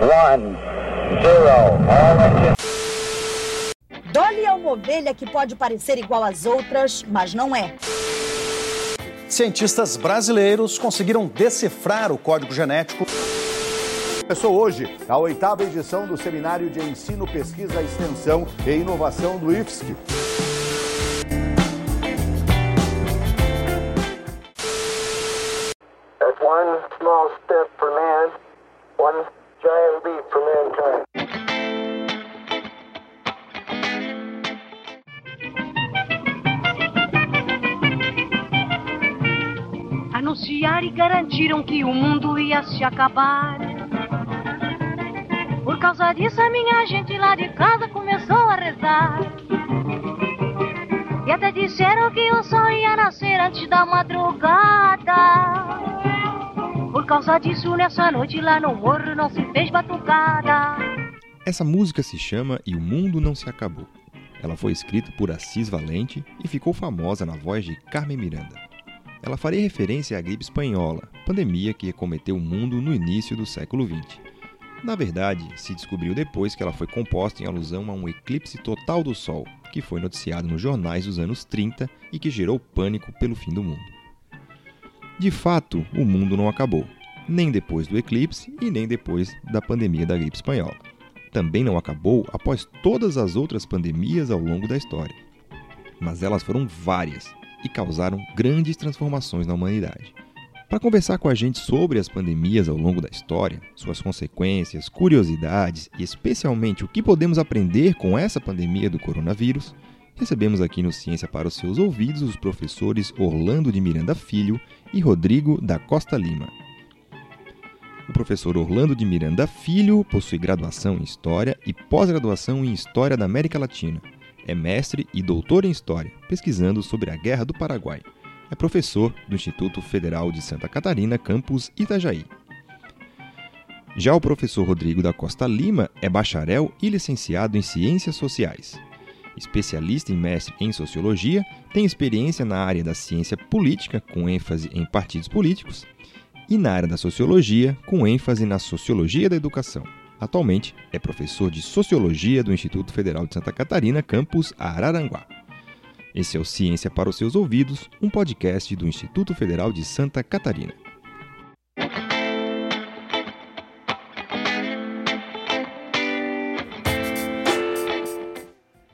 one, zero. All engine. Dolly é uma ovelha que pode parecer igual às outras, mas não é. Cientistas brasileiros conseguiram decifrar o código genético. Começou hoje a oitava edição do Seminário de Ensino, Pesquisa, Extensão e Inovação do IFSC. Se acabar. Por causa disso, a minha gente lá de casa começou a rezar. E até disseram que o sol ia nascer antes da madrugada. Por causa disso, nessa noite lá no morro não se fez batucada. Essa música se chama E o Mundo Não Se Acabou. Ela foi escrita por Assis Valente e ficou famosa na voz de Carmen Miranda. Ela faria referência à gripe espanhola, pandemia que acometeu o mundo no início do século XX. Na verdade, se descobriu depois que ela foi composta em alusão a um eclipse total do Sol, que foi noticiado nos jornais dos anos 30 e que gerou pânico pelo fim do mundo. De fato, o mundo não acabou, nem depois do eclipse e nem depois da pandemia da gripe espanhola. Também não acabou após todas as outras pandemias ao longo da história. Mas elas foram várias e causaram grandes transformações na humanidade. Para conversar com a gente sobre as pandemias ao longo da história, suas consequências, curiosidades e especialmente o que podemos aprender com essa pandemia do coronavírus, recebemos aqui no Ciência para os seus ouvidos os professores Orlando de Miranda Filho e Rodrigo da Costa Lima. O professor Orlando de Miranda Filho possui graduação em História e pós-graduação em História da América Latina. É mestre e doutor em História, pesquisando sobre a Guerra do Paraguai. É professor do Instituto Federal de Santa Catarina, campus Itajaí. Já o professor Rodrigo da Costa Lima é bacharel e licenciado em Ciências Sociais. Especialista em mestre em Sociologia, tem experiência na área da ciência política, com ênfase em partidos políticos, e na área da sociologia, com ênfase na sociologia da educação. Atualmente é professor de Sociologia do Instituto Federal de Santa Catarina, campus Araranguá. Esse é o Ciência para os seus ouvidos, um podcast do Instituto Federal de Santa Catarina.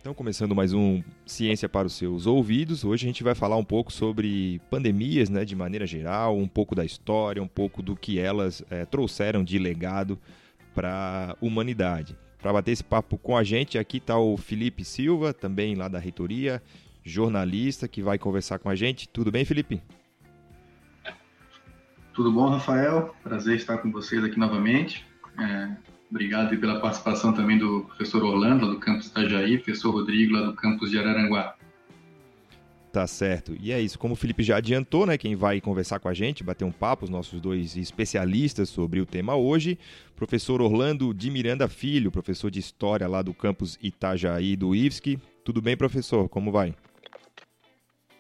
Então, começando mais um Ciência para os seus ouvidos, hoje a gente vai falar um pouco sobre pandemias, né, de maneira geral, um pouco da história, um pouco do que elas é, trouxeram de legado para a humanidade. Para bater esse papo com a gente, aqui está o Felipe Silva, também lá da reitoria, jornalista, que vai conversar com a gente. Tudo bem, Felipe? Tudo bom, Rafael? Prazer estar com vocês aqui novamente. É, obrigado pela participação também do professor Orlando, lá do campus Itajaí, professor Rodrigo, lá do campus de Araranguá. Tá certo. E é isso. Como o Felipe já adiantou, né? Quem vai conversar com a gente, bater um papo, os nossos dois especialistas sobre o tema hoje, professor Orlando de Miranda Filho, professor de História lá do campus Itajaí do IFSC. Tudo bem, professor? Como vai?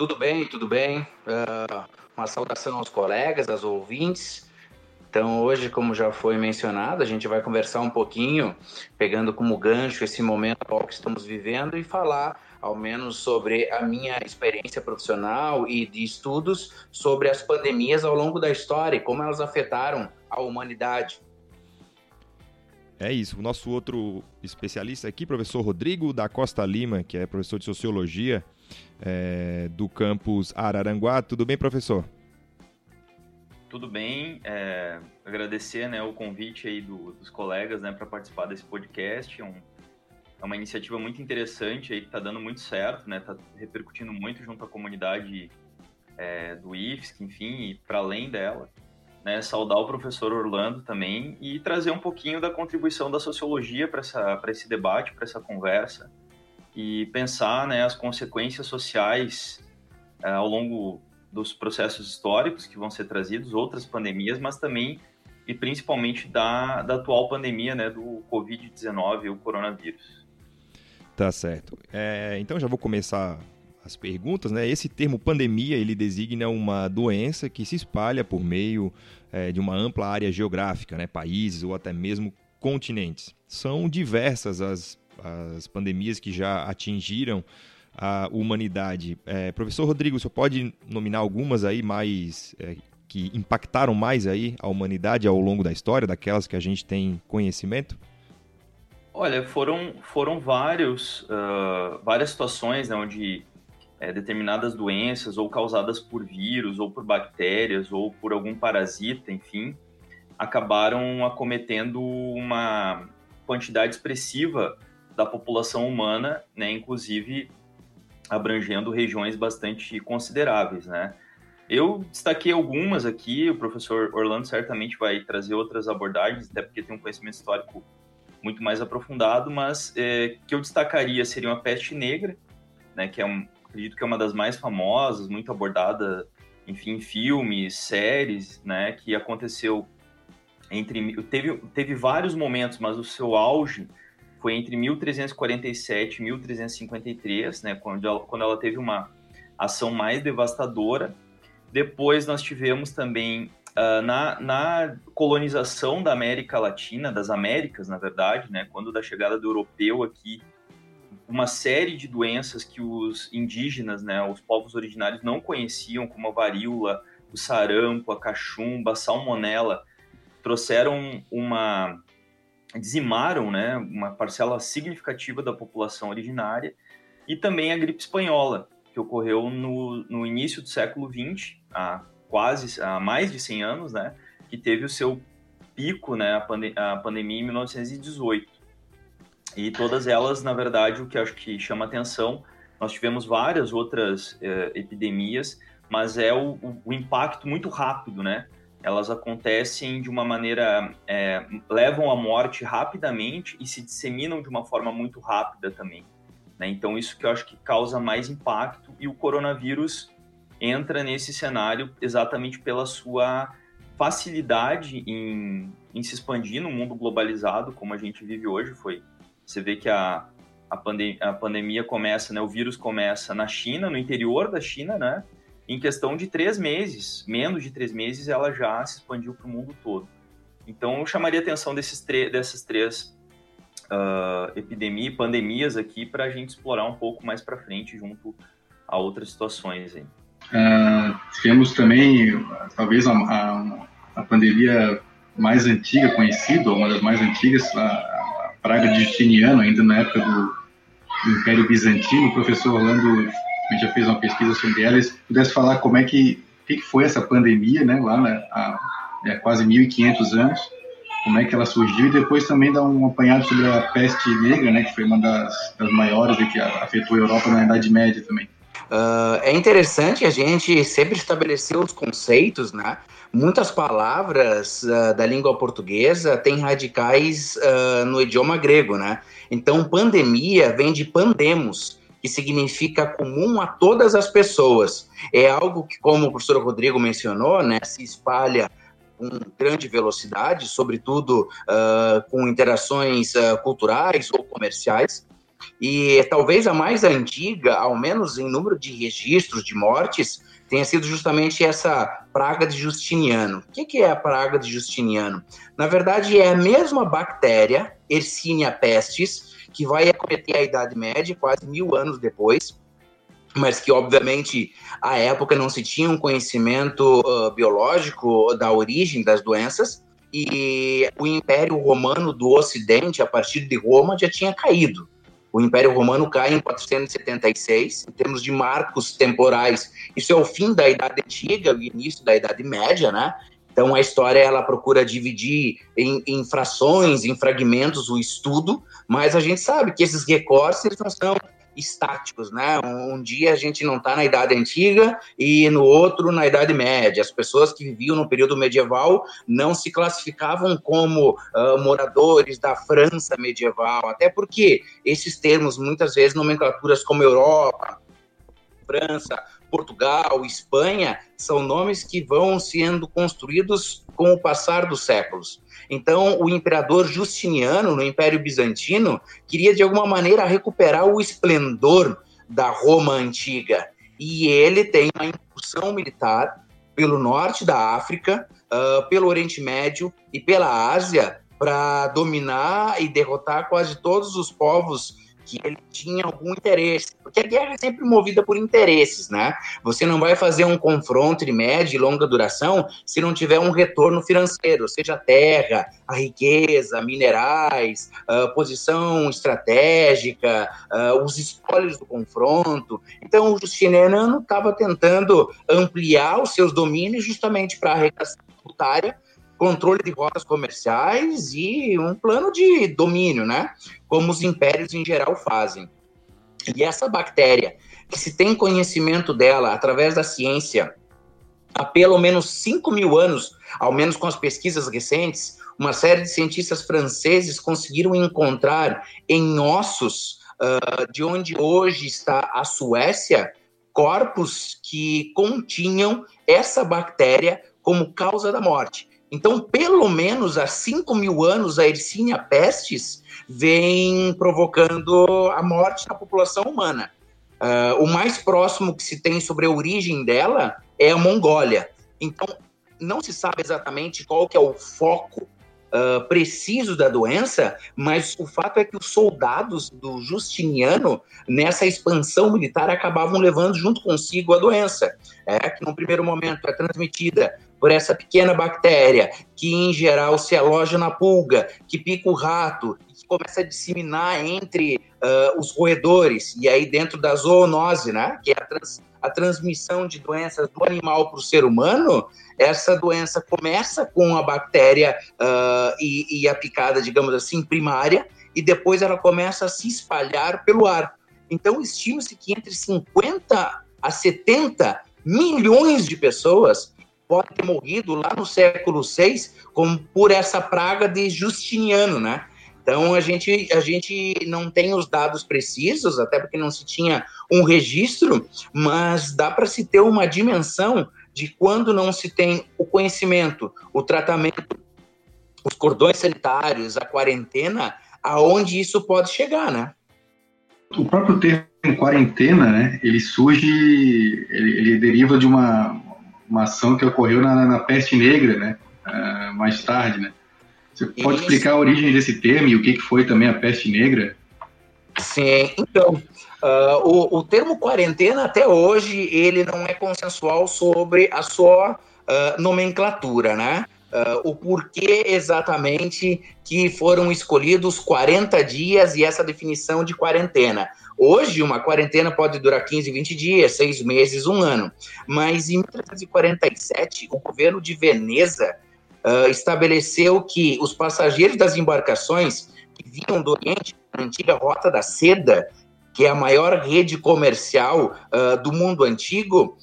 Tudo bem, tudo bem. Uh, uma saudação aos colegas, aos ouvintes. Então, hoje, como já foi mencionado, a gente vai conversar um pouquinho, pegando como gancho esse momento atual que estamos vivendo e falar ao menos sobre a minha experiência profissional e de estudos sobre as pandemias ao longo da história e como elas afetaram a humanidade. É isso. O nosso outro especialista aqui, professor Rodrigo da Costa Lima, que é professor de Sociologia é, do campus Araranguá. Tudo bem, professor? Tudo bem. É, agradecer né, o convite aí do, dos colegas né, para participar desse podcast. É um, é uma iniciativa muito interessante aí que está dando muito certo, né? Está repercutindo muito junto à comunidade é, do IFSC, enfim, e para além dela. Né, saudar o professor Orlando também e trazer um pouquinho da contribuição da sociologia para esse debate, para essa conversa e pensar né, as consequências sociais é, ao longo dos processos históricos que vão ser trazidos, outras pandemias, mas também e principalmente da, da atual pandemia né, do Covid-19, o coronavírus. Tá certo. É, então já vou começar as perguntas, né? Esse termo pandemia ele designa uma doença que se espalha por meio é, de uma ampla área geográfica, né? Países ou até mesmo continentes. São diversas as, as pandemias que já atingiram a humanidade. É, professor Rodrigo, você pode nominar algumas aí mais é, que impactaram mais aí a humanidade ao longo da história, daquelas que a gente tem conhecimento? Olha, foram, foram vários, uh, várias situações né, onde é, determinadas doenças, ou causadas por vírus, ou por bactérias, ou por algum parasita, enfim, acabaram acometendo uma quantidade expressiva da população humana, né, inclusive abrangendo regiões bastante consideráveis, né? Eu destaquei algumas aqui, o professor Orlando certamente vai trazer outras abordagens, até porque tem um conhecimento histórico muito mais aprofundado, mas é, que eu destacaria seria a peste negra, né, que é um, acredito que é uma das mais famosas, muito abordada, enfim, em filmes, séries, né, que aconteceu entre teve teve vários momentos, mas o seu auge foi entre 1347 e 1353, né, quando ela, quando ela teve uma ação mais devastadora. Depois nós tivemos também uh, na, na colonização da América Latina, das Américas, na verdade, né, quando da chegada do europeu aqui uma série de doenças que os indígenas, né, os povos originários não conheciam, como a varíola, o sarampo, a cachumba, a salmonela, trouxeram uma dizimaram, né, uma parcela significativa da população originária e também a gripe espanhola, que ocorreu no, no início do século XX, há quase há mais de 100 anos, né, que teve o seu pico, né, a, a pandemia em 1918. E todas elas, na verdade, o que acho que chama atenção, nós tivemos várias outras eh, epidemias, mas é o, o, impacto muito rápido, né? Elas acontecem de uma maneira, é, levam à morte rapidamente e se disseminam de uma forma muito rápida também. Né? Então, isso que eu acho que causa mais impacto e o coronavírus entra nesse cenário exatamente pela sua facilidade em, em se expandir no mundo globalizado, como a gente vive hoje, foi você vê que a, a, pandem a pandemia começa, né, o vírus começa na China, no interior da China, né? Em questão de três meses, menos de três meses, ela já se expandiu para o mundo todo. Então, eu chamaria a atenção desses dessas três uh, epidemias, pandemias aqui, para a gente explorar um pouco mais para frente, junto a outras situações. Aí. Uh, tivemos também, talvez, a, a, a, pandemia mais antiga conhecida, uma das mais antigas, a, praga de Justiniano, ainda na época do, do Império Bizantino. O professor Orlando já fez uma pesquisa sobre ela. Se pudesse falar como é que, que foi essa pandemia, né, lá na, há, há quase 1.500 anos, como é que ela surgiu, e depois também dar um apanhado sobre a peste negra, né, que foi uma das, das maiores e que afetou a Europa na Idade Média também. Uh, é interessante a gente sempre estabelecer os conceitos, né? Muitas palavras uh, da língua portuguesa têm radicais uh, no idioma grego, né? Então, pandemia vem de pandemos, que significa comum a todas as pessoas. É algo que, como o professor Rodrigo mencionou, né, se espalha com grande velocidade, sobretudo uh, com interações culturais ou comerciais. E talvez a mais antiga, ao menos em número de registros de mortes, tenha sido justamente essa praga de Justiniano. O que é a praga de Justiniano? Na verdade, é a mesma bactéria, Yersinia pestis, que vai acometer a Idade Média, quase mil anos depois, mas que, obviamente, à época não se tinha um conhecimento uh, biológico da origem das doenças, e o Império Romano do Ocidente, a partir de Roma, já tinha caído. O Império Romano cai em 476, em termos de marcos temporais. Isso é o fim da Idade Antiga, o início da Idade Média, né? Então a história ela procura dividir em, em frações, em fragmentos o estudo, mas a gente sabe que esses recortes eles não são estáticos, né? Um, dia a gente não está na Idade Antiga e no outro na Idade Média. As pessoas que viviam no período medieval não se classificavam como uh, moradores da França medieval, até porque esses termos, muitas vezes, nomenclaturas como Europa, França, Portugal, Espanha, são nomes que vão sendo construídos com o passar dos séculos. Então, o imperador Justiniano, no Império Bizantino, queria de alguma maneira recuperar o esplendor da Roma antiga. E ele tem uma incursão militar pelo norte da África, uh, pelo Oriente Médio e pela Ásia para dominar e derrotar quase todos os povos que ele tinha algum interesse, porque a guerra é sempre movida por interesses, né? Você não vai fazer um confronto de média e longa duração se não tiver um retorno financeiro, seja a terra, a riqueza, minerais, a posição estratégica, os espólios do confronto. Então, o Justiniano estava tentando ampliar os seus domínios justamente para a arrecadação tributária controle de rotas comerciais e um plano de domínio, né? Como os impérios em geral fazem. E essa bactéria, que se tem conhecimento dela através da ciência há pelo menos 5 mil anos, ao menos com as pesquisas recentes, uma série de cientistas franceses conseguiram encontrar em ossos uh, de onde hoje está a Suécia corpos que continham essa bactéria como causa da morte. Então, pelo menos há 5 mil anos, a Yersinia pestis vem provocando a morte na população humana. Uh, o mais próximo que se tem sobre a origem dela é a Mongólia. Então, não se sabe exatamente qual que é o foco uh, preciso da doença, mas o fato é que os soldados do Justiniano, nessa expansão militar, acabavam levando junto consigo a doença. É, que no primeiro momento é transmitida por essa pequena bactéria, que em geral se aloja na pulga, que pica o rato, que começa a disseminar entre uh, os roedores, e aí dentro da zoonose, né, que é a, trans, a transmissão de doenças do animal para o ser humano, essa doença começa com a bactéria uh, e, e a picada, digamos assim, primária, e depois ela começa a se espalhar pelo ar. Então, estima-se que entre 50 a 70 milhões de pessoas pode ter morrido lá no século VI como por essa praga de Justiniano, né? Então a gente, a gente não tem os dados precisos, até porque não se tinha um registro, mas dá para se ter uma dimensão de quando não se tem o conhecimento, o tratamento, os cordões sanitários, a quarentena, aonde isso pode chegar, né? O próprio termo quarentena, né, ele surge, ele, ele deriva de uma, uma ação que ocorreu na, na peste negra, né? Uh, mais tarde, né? Você pode Isso. explicar a origem desse termo e o que, que foi também a peste negra? Sim, então, uh, o, o termo quarentena até hoje ele não é consensual sobre a sua uh, nomenclatura, né? Uh, o porquê exatamente que foram escolhidos 40 dias e essa definição de quarentena. Hoje, uma quarentena pode durar 15, 20 dias, seis meses, um ano. Mas em 1947, o governo de Veneza uh, estabeleceu que os passageiros das embarcações que vinham do Oriente, a antiga Rota da Seda, que é a maior rede comercial uh, do mundo antigo,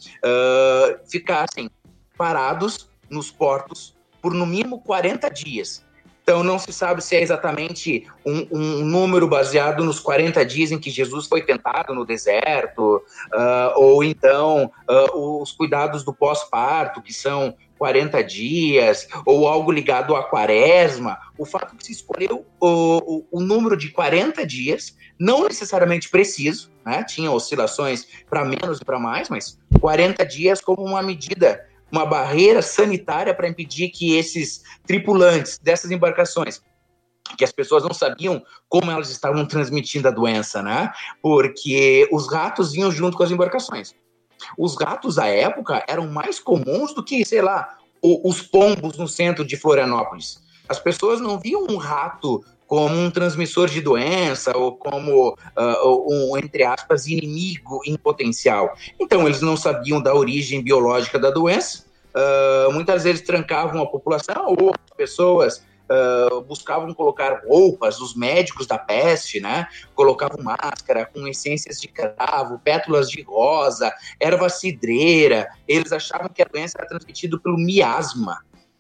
ficassem parados nos portos por no mínimo 40 dias. Então não se sabe se é exatamente um, um, número baseado nos 40 dias em que Jesus foi tentado no deserto, uh, ou então uh, os cuidados do pós-parto, que são 40 dias, ou algo ligado à quaresma. O fato que se escolheu o, o, o número de 40 dias, não necessariamente preciso, né? tinha oscilações para menos e para mais, mas 40 dias como uma medida uma barreira sanitária para impedir que esses tripulantes dessas embarcações que as pessoas não sabiam como elas estavam transmitindo a doença, né? Porque os ratos vinham junto com as embarcações. Os ratos à época eram mais comuns do que, sei lá, os pombos no centro de Florianópolis. As pessoas não viam um rato como um transmissor de doença ou como uh, um, entre aspas, inimigo em potencial. Então, eles não sabiam da origem biológica da doença, uh, muitas vezes trancavam a população ou pessoas Uh, buscavam colocar roupas, os médicos da peste, né? Colocavam máscara com essências de cravo, pétalas de rosa, erva cidreira. Eles achavam que a doença era transmitida pelo miasma.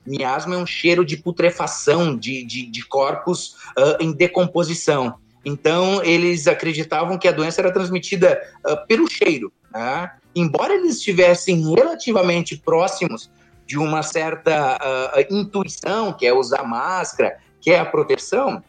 Miasma é um cheiro de putrefação de, de, de corpos uh, em decomposição. Então, eles acreditavam que a doença era transmitida uh, pelo cheiro. Né? Embora eles estivessem relativamente próximos de uma certa uh, intuição, que é usar máscara, que é a proteção,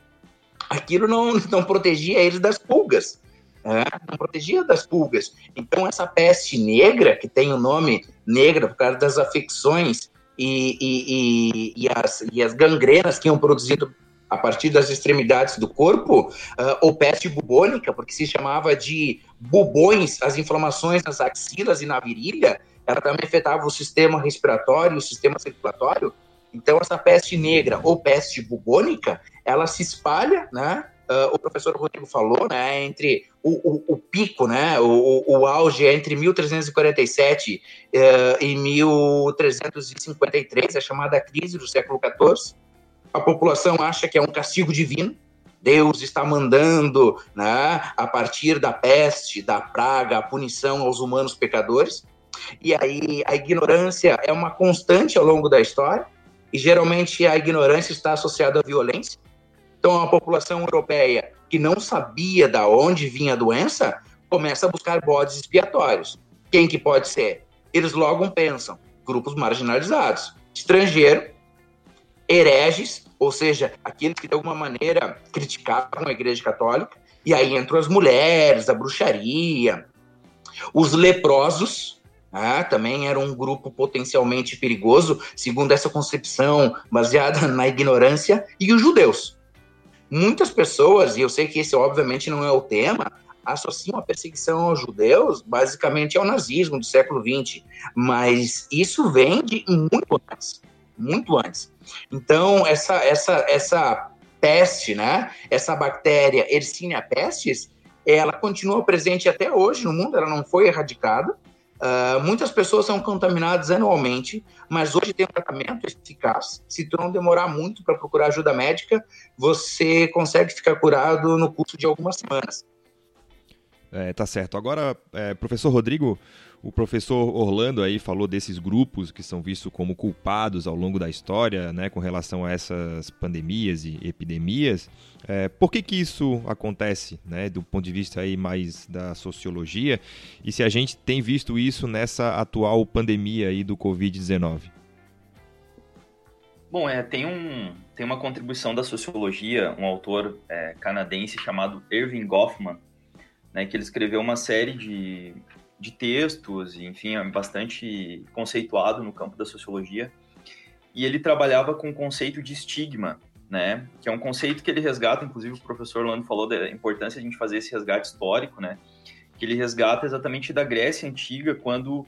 aquilo não, não protegia eles das pulgas. Né? Não protegia das pulgas. Então, essa peste negra, que tem o nome negra por causa das afecções e, e, e, e, as, e as gangrenas que iam produzido a partir das extremidades do corpo, uh, ou peste bubônica, porque se chamava de bubões, as inflamações nas axilas e na virilha, ela também afetava o sistema respiratório, o sistema circulatório. Então, essa peste negra ou peste bubônica, ela se espalha, né? Uh, o professor Rodrigo falou, né, entre o, o, o pico, né, o, o, auge é entre 1347 uh, e 1353, a chamada crise do século XIV. A população acha que é um castigo divino, Deus está mandando, né, a partir da peste, da praga, a punição aos humanos pecadores. E aí a ignorância é uma constante ao longo da história, e geralmente a ignorância está associada à violência. Então a população europeia que não sabia da onde vinha a doença começa a buscar bodes expiatórios. Quem que pode ser? Eles logo pensam grupos marginalizados, estrangeiro, hereges, ou seja, aqueles que de alguma maneira criticavam a Igreja Católica, e aí entram as mulheres, a bruxaria, os leprosos, ah, também era um grupo potencialmente perigoso, segundo essa concepção baseada na ignorância, e os judeus. Muitas pessoas, e eu sei que esse obviamente não é o tema, associam a perseguição aos judeus basicamente ao nazismo do século XX, mas isso vem de muito antes, muito antes. Então, essa, essa, essa peste, né, essa bactéria Yersinia pestis, ela continua presente até hoje no mundo, ela não foi erradicada, Uh, muitas pessoas são contaminadas anualmente, mas hoje tem um tratamento eficaz. Se tu não demorar muito para procurar ajuda médica, você consegue ficar curado no curso de algumas semanas. É, tá certo. Agora, é, professor Rodrigo, o professor Orlando aí falou desses grupos que são vistos como culpados ao longo da história, né, com relação a essas pandemias e epidemias. É, por que que isso acontece, né, do ponto de vista aí mais da sociologia? E se a gente tem visto isso nessa atual pandemia aí do Covid-19? Bom, é, tem, um, tem uma contribuição da sociologia, um autor é, canadense chamado Irving Goffman, né, que ele escreveu uma série de de textos, enfim, é bastante conceituado no campo da sociologia. E ele trabalhava com o conceito de estigma, né? Que é um conceito que ele resgata, inclusive o professor Lando falou da importância de a gente fazer esse resgate histórico, né? Que ele resgata exatamente da Grécia Antiga, quando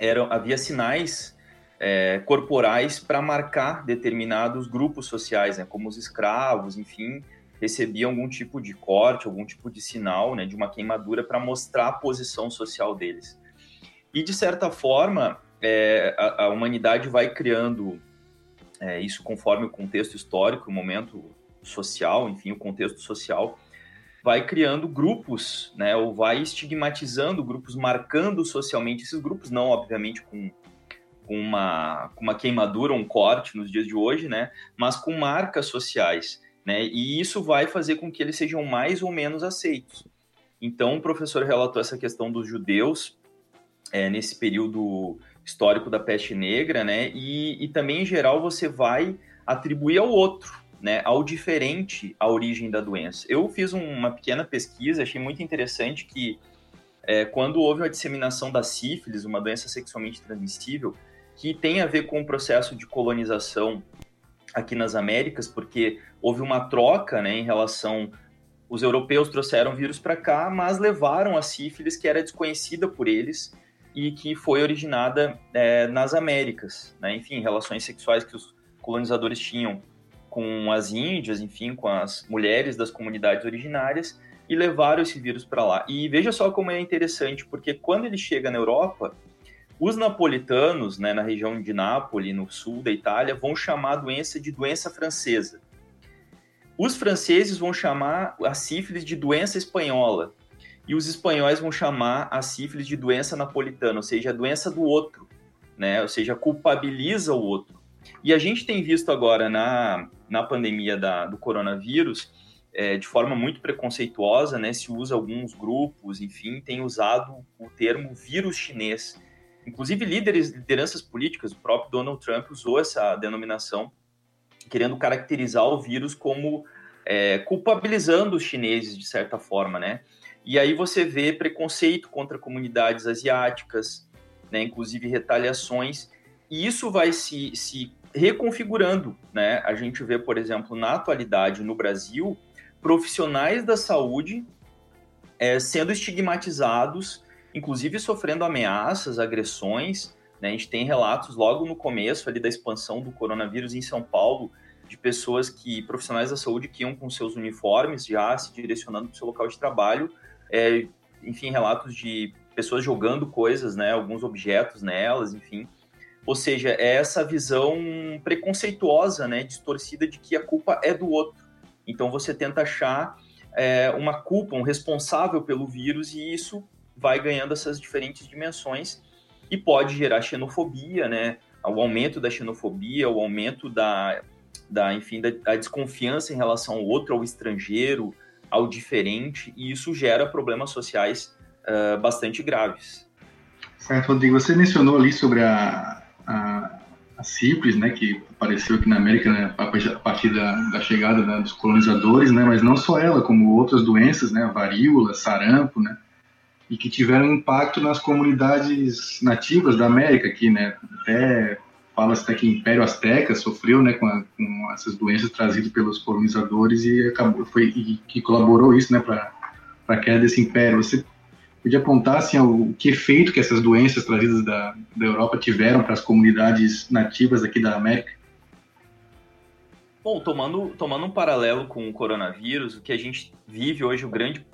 eram, havia sinais é, corporais para marcar determinados grupos sociais, né? Como os escravos, enfim, recebiam algum tipo de corte, algum tipo de sinal, né, de uma queimadura para mostrar a posição social deles. E de certa forma, é, a, a, humanidade vai criando é, isso conforme o contexto histórico, o momento social, enfim, o contexto social, vai criando grupos, né, ou vai estigmatizando grupos, marcando socialmente esses grupos, não obviamente com uma, com uma queimadura, um corte nos dias de hoje, né? Mas com marcas sociais. Né? E isso vai fazer com que eles sejam mais ou menos aceitos. Então, o professor relatou essa questão dos judeus é, nesse período histórico da peste negra, né? E, e, também, em geral, você vai atribuir ao outro, né? Ao diferente a origem da doença. Eu fiz uma pequena pesquisa, achei muito interessante que é, quando houve a disseminação da sífilis, uma doença sexualmente transmissível, que tem a ver com o processo de colonização aqui nas Américas, porque houve uma troca né, em relação. Os europeus trouxeram vírus para cá, mas levaram a sífilis, que era desconhecida por eles e que foi originada é, nas Américas. Né? Enfim, relações sexuais que os colonizadores tinham com as índias, enfim, com as mulheres das comunidades originárias e levaram esse vírus para lá. E veja só como é interessante, porque quando ele chega na Europa, os napolitanos, né, na região de Nápoles, no sul da Itália, vão chamar a doença de doença francesa. Os franceses vão chamar a sífilis de doença espanhola. E os espanhóis vão chamar a sífilis de doença napolitana, ou seja, a doença do outro, né? Ou seja, culpabiliza o outro. E a gente tem visto agora na, na pandemia da, do coronavírus, é, de forma muito preconceituosa, né? Se usa alguns grupos, enfim, tem usado o termo vírus chinês Inclusive, líderes, lideranças políticas, o próprio Donald Trump usou essa denominação, querendo caracterizar o vírus como é, culpabilizando os chineses, de certa forma, né? E aí você vê preconceito contra comunidades asiáticas, né? inclusive retaliações, e isso vai se, se reconfigurando, né? A gente vê, por exemplo, na atualidade no Brasil, profissionais da saúde é, sendo estigmatizados, inclusive sofrendo ameaças, agressões. Né? A gente tem relatos logo no começo ali da expansão do coronavírus em São Paulo de pessoas que, profissionais da saúde, que iam com seus uniformes já se direcionando para o seu local de trabalho, é, enfim, relatos de pessoas jogando coisas, né, alguns objetos nelas, enfim. Ou seja, é essa visão preconceituosa, né, distorcida de que a culpa é do outro. Então você tenta achar é, uma culpa, um responsável pelo vírus e isso vai ganhando essas diferentes dimensões e pode gerar xenofobia, né? O aumento da xenofobia, o aumento da, da enfim, da, da desconfiança em relação ao outro, ao estrangeiro, ao diferente, e isso gera problemas sociais uh, bastante graves. Certo, Rodrigo. Você mencionou ali sobre a, a, a sífilis, né, que apareceu aqui na América né, a partir da, da chegada dos colonizadores, né, mas não só ela, como outras doenças, né, varíola, sarampo, né, e que tiveram impacto nas comunidades nativas da América aqui, né, até fala-se até que o Império Azteca sofreu, né, com, a, com, essas doenças trazidas pelos colonizadores e acabou foi e que colaborou isso, né, para para a queda desse império. Você podia apontar assim, o que efeito que essas doenças trazidas da, da Europa tiveram para as comunidades nativas aqui da América? Bom, tomando, tomando um paralelo com o coronavírus, o que a gente vive hoje, o grande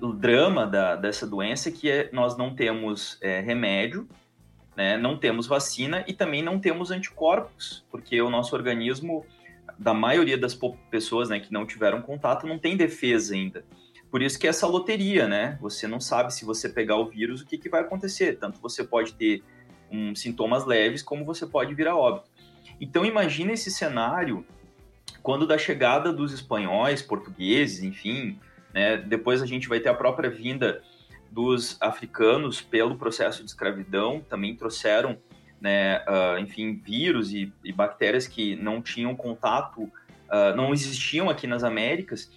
o drama da, dessa doença é que é, nós não temos é, remédio né? Não temos vacina e também não temos anticorpos, porque o nosso organismo, da maioria das pessoas né, que não tiveram contato, não tem defesa ainda. Por isso que é essa loteria, né? Você não sabe se você pegar o vírus, o que, que vai acontecer. Tanto você pode ter um, sintomas leves, como você pode vir a óbito. Então imagine esse cenário quando da chegada dos espanhóis, portugueses, enfim, né? Depois a gente vai ter a própria vinda dos africanos pelo processo de escravidão, também trouxeram, né, uh, enfim, vírus e, e, bactérias que não tinham contato, uh, não existiam aqui nas Américas.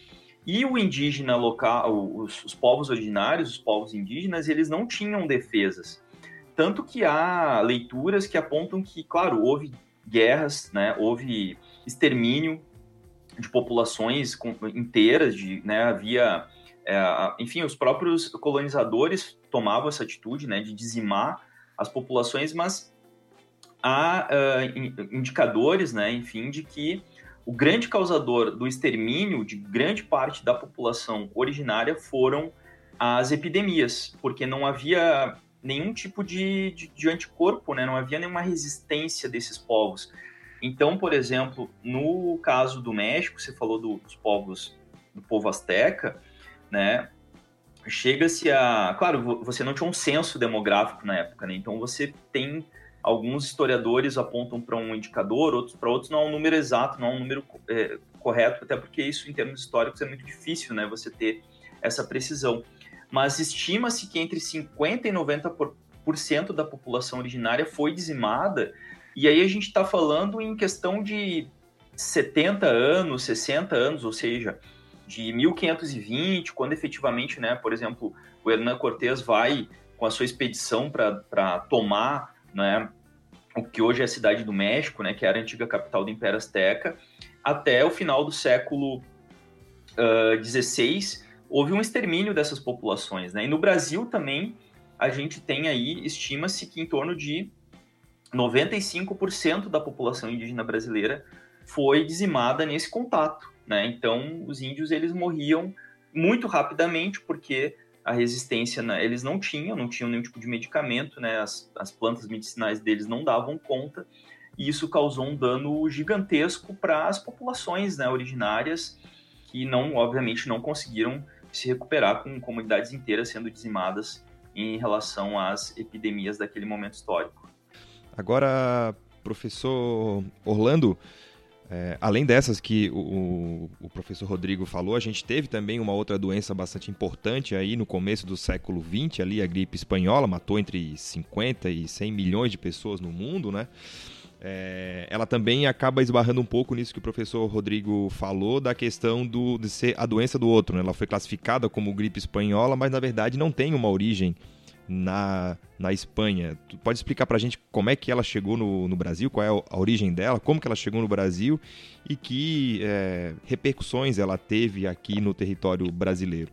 E o indígena local, os, os, povos originários, os povos indígenas, eles não tinham defesas. Tanto que há leituras que apontam que, claro, houve guerras, né, houve extermínio de populações inteiras, de, né, havia é, enfim, os próprios colonizadores tomavam essa atitude né, de dizimar as populações, mas há uh, indicadores, né, enfim, de que o grande causador do extermínio de grande parte da população originária foram as epidemias, porque não havia nenhum tipo de, de, de anticorpo, né, não havia nenhuma resistência desses povos. Então, por exemplo, no caso do México, você falou do, dos povos, do povo azteca, né? Chega-se a. Claro, você não tinha um censo demográfico na época, né? Então você tem. Alguns historiadores apontam para um indicador, outros para outros não é um número exato, não é um número é, correto, até porque isso, em termos históricos, é muito difícil, né? Você ter essa precisão. Mas estima-se que entre 50% e 90% da população originária foi dizimada, e aí a gente está falando em questão de 70 anos, 60 anos, ou seja, de 1520, quando efetivamente, né, por exemplo, o Hernán Cortés vai com a sua expedição para tomar né, o que hoje é a cidade do México, né, que era a antiga capital do Império Azteca, até o final do século XVI, uh, houve um extermínio dessas populações. Né? E no Brasil também, a gente tem aí, estima-se que em torno de 95% da população indígena brasileira foi dizimada nesse contato. Né? Então, os índios eles morriam muito rapidamente porque a resistência né, eles não tinham, não tinham nenhum tipo de medicamento, né? As, as plantas medicinais deles não davam conta e isso causou um dano gigantesco para as populações né, originárias que não, obviamente, não conseguiram se recuperar com comunidades inteiras sendo dizimadas em relação às epidemias daquele momento histórico. Agora, professor Orlando, é, além dessas que o, o, professor Rodrigo falou, a gente teve também uma outra doença bastante importante aí no começo do século XX, ali a gripe espanhola, matou entre 50 e 100 milhões de pessoas no mundo, né? É, ela também acaba esbarrando um pouco nisso que o professor Rodrigo falou, da questão do, de ser a doença do outro. Né? Ela foi classificada como gripe espanhola, mas na verdade não tem uma origem na, na Espanha. Tu pode explicar para a gente como é que ela chegou no, no Brasil, qual é a origem dela, como que ela chegou no Brasil e que é, repercussões ela teve aqui no território brasileiro?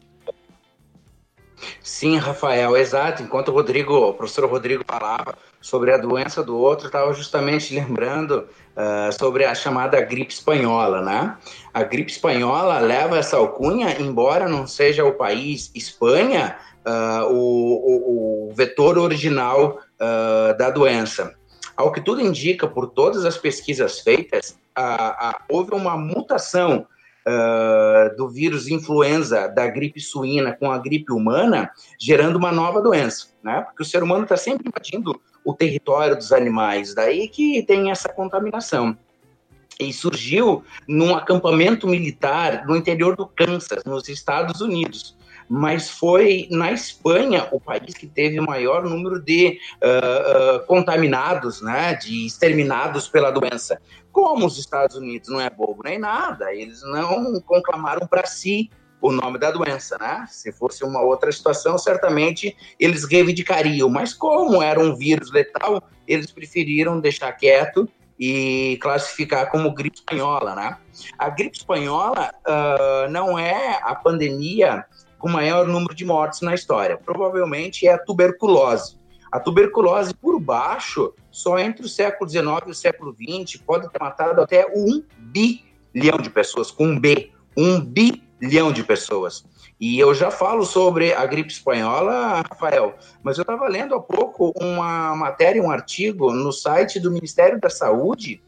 Sim, Rafael, exato. Enquanto o Rodrigo, o professor Rodrigo falava sobre a doença do outro, estava justamente lembrando uh, sobre a chamada gripe espanhola, né? A gripe espanhola leva essa alcunha, embora não seja o país Espanha uh, o, o, vetor original uh, da doença. Ao que tudo indica, por todas as pesquisas feitas, houve uma mutação uh, do vírus influenza da gripe suína com a gripe humana, gerando uma nova doença, né? Porque o ser humano está sempre invadindo o território dos animais, daí que tem essa contaminação. E surgiu num acampamento militar no interior do Kansas, nos Estados Unidos mas foi na Espanha o país que teve o maior número de uh, uh, contaminados, né, de exterminados pela doença. Como os Estados Unidos não é bobo nem nada, eles não conclamaram para si o nome da doença, né? Se fosse uma outra situação, certamente eles reivindicariam, mas como era um vírus letal, eles preferiram deixar quieto e classificar como gripe espanhola, né? A gripe espanhola uh, não é a pandemia com maior número de mortes na história. Provavelmente é a tuberculose. A tuberculose por baixo, só entre o século XIX e o século XX, pode ter matado até um bilhão de pessoas, com um B, um bilhão de pessoas. E eu já falo sobre a gripe espanhola, Rafael, mas eu estava lendo há pouco uma matéria, um artigo no site do Ministério da Saúde,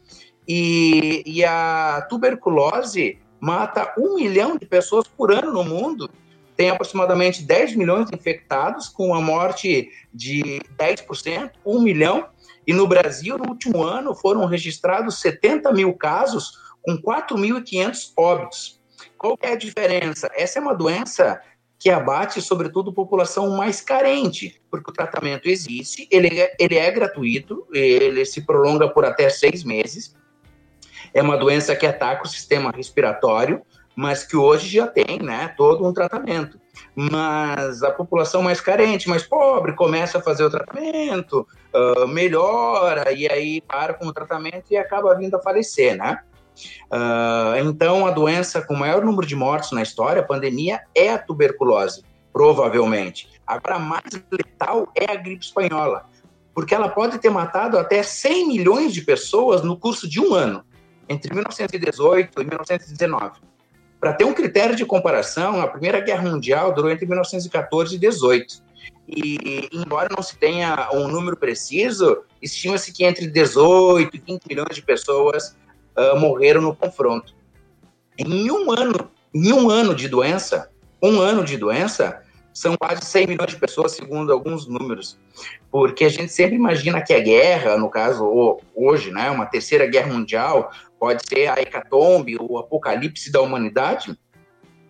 e, e a tuberculose mata um milhão de pessoas por ano no mundo tem aproximadamente 10 milhões de infectados, com a morte de 10%, 1 milhão. E no Brasil, no último ano, foram registrados 70 mil casos, com 4.500 óbitos. Qual é a diferença? Essa é uma doença que abate, sobretudo, população mais carente, porque o tratamento existe, ele é, ele é gratuito, ele se prolonga por até seis meses. É uma doença que ataca o sistema respiratório, mas que hoje já tem né, todo um tratamento. Mas a população mais carente, mais pobre, começa a fazer o tratamento, uh, melhora, e aí para com o tratamento e acaba vindo a falecer, né? Uh, então, a doença com maior número de mortes na história, a pandemia, é a tuberculose, provavelmente. Agora, a mais letal é a gripe espanhola, porque ela pode ter matado até 100 milhões de pessoas no curso de um ano, entre 1918 e 1919. Para ter um critério de comparação, a Primeira Guerra Mundial durou entre 1914 e 18. E, embora não se tenha um número preciso, estima-se que entre 18 e 20 milhões de pessoas uh, morreram no confronto. Em um ano, em um ano de doença, um ano de doença, são quase 100 milhões de pessoas, segundo alguns números. Porque a gente sempre imagina que a guerra, no caso hoje, né, uma terceira guerra mundial, pode ser a hecatombe, o apocalipse da humanidade,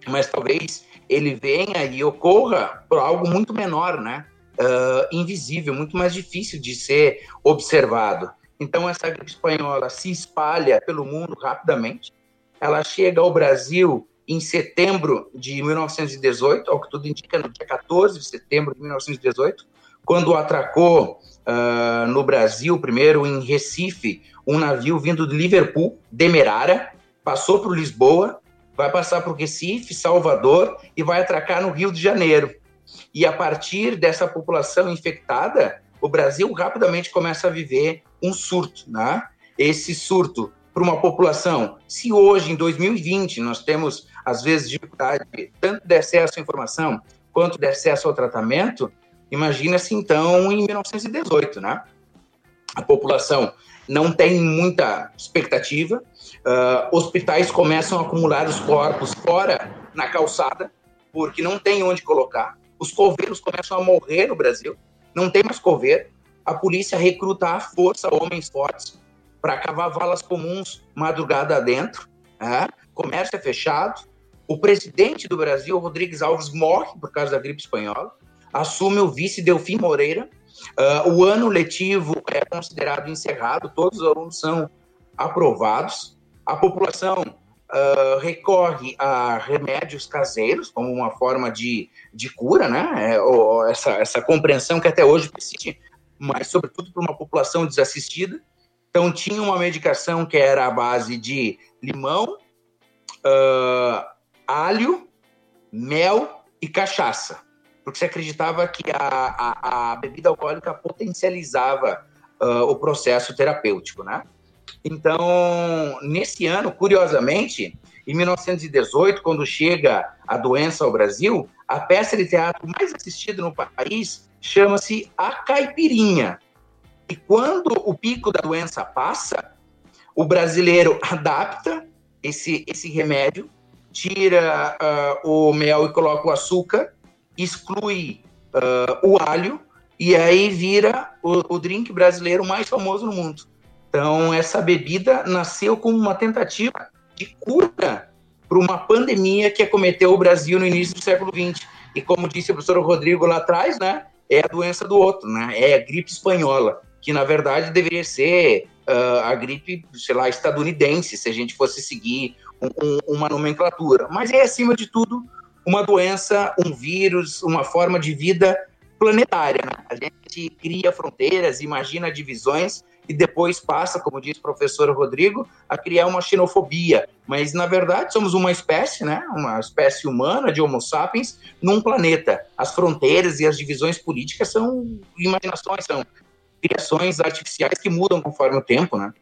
mas talvez ele venha e ocorra por algo muito menor, né? Uh, invisível, muito mais difícil de ser observado. Então, essa gripe espanhola se espalha pelo mundo rapidamente. Ela chega ao Brasil em setembro de 1918, ao que tudo indica, no dia 14 de setembro de 1918, quando atracou uh, no Brasil, primeiro em Recife, um navio vindo de Liverpool, Demerara, passou por Lisboa, vai passar por Recife, Salvador e vai atracar no Rio de Janeiro. E a partir dessa população infectada, o Brasil rapidamente começa a viver um surto, né? Esse surto para uma população, se hoje, em 2020, nós temos, às vezes, dificuldade tanto de acesso à informação quanto de acesso ao tratamento, imagina-se, então, em 1918, né? A população não tem muita expectativa. Uh, hospitais começam a acumular os corpos fora na calçada, porque não tem onde colocar. Os coveiros começam a morrer no Brasil, não tem mais coveiro. A polícia recruta à força homens fortes para cavar valas comuns madrugada adentro. Né? Comércio é fechado. O presidente do Brasil, Rodrigues Alves, morre por causa da gripe espanhola. Assume o vice Delfim Moreira, Uh, o ano letivo é considerado encerrado, todos os alunos são aprovados. A população uh, recorre a remédios caseiros como uma forma de, de cura, né? É, ou essa, essa compreensão que até hoje persiste, mas sobretudo para uma população desassistida. Então tinha uma medicação que era a base de limão, uh, alho, mel e cachaça, porque se acreditava que a, a, a bebida alcoólica potencializava uh, o processo terapêutico, né? Então, nesse ano, curiosamente, em 1918, quando chega a doença ao Brasil, a peça de teatro mais assistida no país chama-se A Caipirinha. E quando o pico da doença passa, o brasileiro adapta esse, esse remédio, tira uh, o mel e coloca o açúcar, exclui uh, o alho, e aí vira o, o drink brasileiro mais famoso no mundo. Então, essa bebida nasceu como uma tentativa de cura para uma pandemia que acometeu o Brasil no início do século XX. E como disse o professor Rodrigo lá atrás, né, é a doença do outro, né, é a gripe espanhola, que na verdade deveria ser uh, a gripe, sei lá, estadunidense, se a gente fosse seguir um, um, uma nomenclatura. Mas é, acima de tudo, uma doença, um vírus, uma forma de vida planetária. Né? A gente cria fronteiras, imagina divisões, e depois passa, como diz o professor Rodrigo, a criar uma xenofobia. Mas, na verdade, somos uma espécie, né? uma espécie humana de Homo sapiens num planeta. As fronteiras e as divisões políticas são imaginações, são criações artificiais que mudam conforme o tempo, né?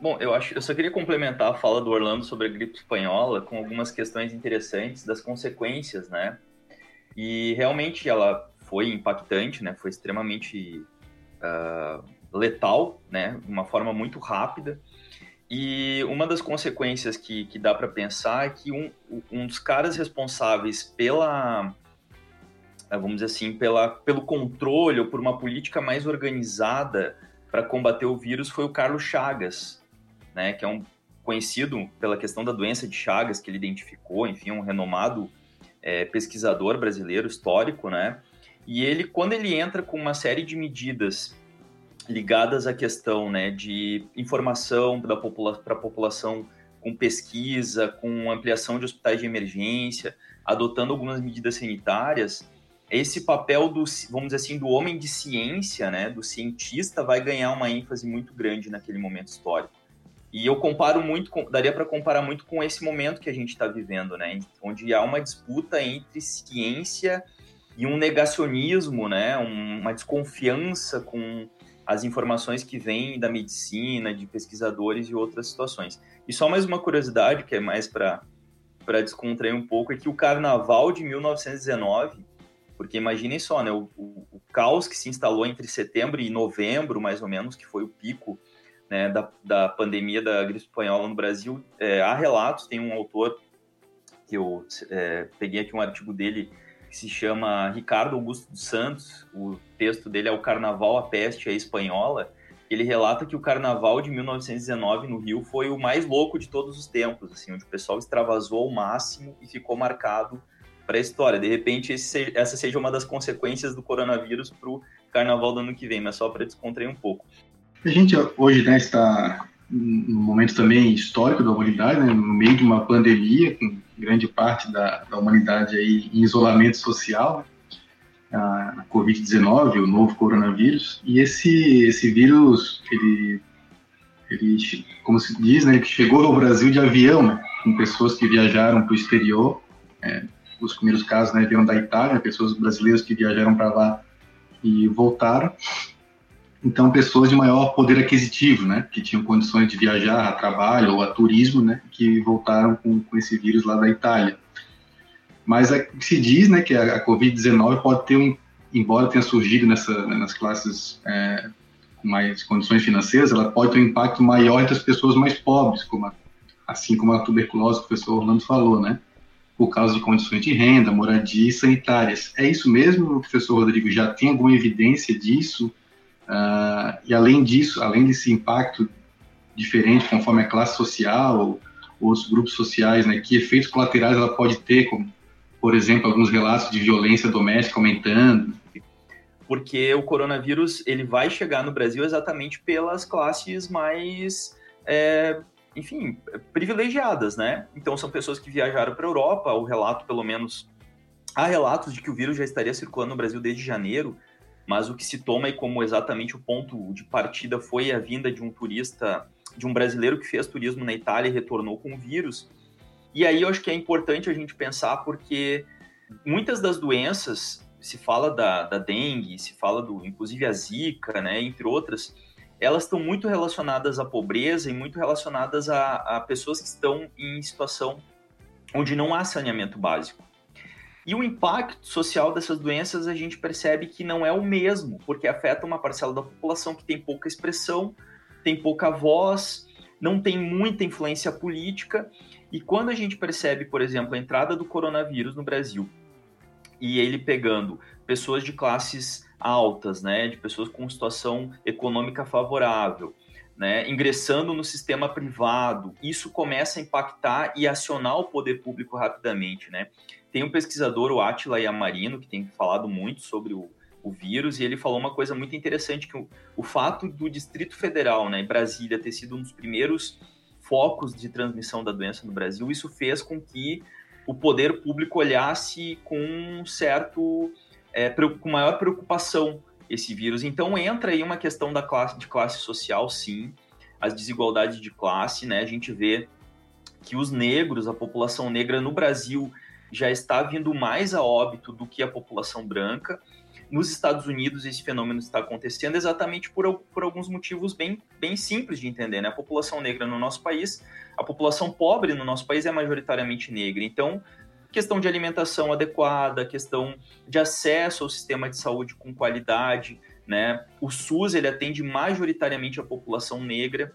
Bom, eu acho, eu só queria complementar a fala do Orlando sobre a gripe espanhola com algumas questões interessantes das consequências, né? E realmente ela foi impactante, né? Foi extremamente uh, letal, né, uma forma muito rápida. E uma das consequências que, que dá para pensar é que um, um dos caras responsáveis pela, eh, vamos dizer assim, pela, pelo controle ou por uma política mais organizada para combater o vírus foi o Carlos Chagas, né, que é um conhecido pela questão da doença de Chagas que ele identificou, enfim, um renomado é, pesquisador brasileiro histórico, né, e ele, quando ele entra com uma série de medidas ligadas à questão né, de informação para popula a população com pesquisa, com ampliação de hospitais de emergência, adotando algumas medidas sanitárias, esse papel do, vamos dizer assim, do homem de ciência, né, do cientista, vai ganhar uma ênfase muito grande naquele momento histórico. E eu comparo muito, daria para comparar muito com esse momento que a gente está vivendo, né, onde há uma disputa entre ciência e um negacionismo, né, uma desconfiança com as informações que vêm da medicina, de pesquisadores e outras situações. E só mais uma curiosidade, que é mais para descontrair um pouco, é que o carnaval de 1919, porque imaginem só, né, o, o, o, caos que se instalou entre setembro e novembro, mais ou menos, que foi o pico né, da, da pandemia da gripe espanhola no Brasil, é, há relatos, tem um autor que eu é, peguei aqui um artigo dele que se chama Ricardo Augusto dos Santos, o texto dele é O Carnaval, a Peste, a Espanhola, ele relata que o Carnaval de 1919 no Rio foi o mais louco de todos os tempos, assim, onde o pessoal extravasou ao máximo e ficou marcado para a história. De repente, esse, essa seja uma das consequências do coronavírus para o Carnaval do ano que vem, mas só para descontrair um pouco. A gente hoje né, está num momento também histórico da humanidade, né, no meio de uma pandemia, com grande parte da, da humanidade aí em isolamento social, né, a, a Covid-19, o novo coronavírus, e esse, esse vírus, ele, ele, como se diz, né, que chegou ao Brasil de avião, né, com pessoas que viajaram para o exterior, é, os primeiros casos né, vieram da Itália, pessoas brasileiras que viajaram para lá e voltaram, então pessoas de maior poder aquisitivo, né, que tinham condições de viajar a trabalho ou a turismo, né, que voltaram com, com esse vírus lá da Itália. Mas é, se diz, né, que a, a Covid-19 pode ter um, embora tenha surgido nessa, nas classes é, com mais condições financeiras, ela pode ter um impacto maior entre as pessoas mais pobres, como a, assim como a tuberculose que o professor Orlando falou, né, por causa de condições de renda, moradia e sanitárias. É isso mesmo, professor Rodrigo? Já tem alguma evidência disso? Uh, e além disso, além desse impacto diferente conforme a classe social ou outros grupos sociais, né, que efeitos colaterais ela pode ter, como, por exemplo, alguns relatos de violência doméstica aumentando? Porque o coronavírus ele vai chegar no Brasil exatamente pelas classes mais é, enfim, privilegiadas, né? Então são pessoas que viajaram para a Europa, o relato, pelo menos, há relatos de que o vírus já estaria circulando no Brasil desde janeiro, mas o que se toma aí como exatamente o ponto de partida foi a vinda de um turista, de um brasileiro que fez turismo na Itália e retornou com o vírus. E aí eu acho que é importante a gente pensar porque muitas das doenças, se fala da, da dengue, se fala do, inclusive a zika, né, entre outras, elas estão muito relacionadas à pobreza e muito relacionadas a, a pessoas que estão em situação onde não há saneamento básico. E o impacto social dessas doenças a gente percebe que não é o mesmo, porque afeta uma parcela da população que tem pouca expressão, tem pouca voz, não tem muita influência política. E quando a gente percebe, por exemplo, a entrada do coronavírus no Brasil e ele pegando pessoas de classes altas, né, de pessoas com situação econômica favorável, né, ingressando no sistema privado, isso começa a impactar e acionar o poder público rapidamente, né? Tem um pesquisador, o Atila Yamarino, que tem falado muito sobre o, o vírus, e ele falou uma coisa muito interessante, que o, o fato do Distrito Federal, né, Brasília, ter sido um dos primeiros focos de transmissão da doença no Brasil, isso fez com que o poder público olhasse com um certo é, com maior preocupação esse vírus. Então entra aí uma questão da classe de classe social, sim, as desigualdades de classe, né? A gente vê que os negros, a população negra no Brasil já está vindo mais a óbito do que a população branca. Nos Estados Unidos, esse fenômeno está acontecendo exatamente por, por alguns motivos bem, bem simples de entender. Né? A população negra no nosso país, a população pobre no nosso país é majoritariamente negra. Então, questão de alimentação adequada, questão de acesso ao sistema de saúde com qualidade, né? O SUS ele atende majoritariamente a população negra.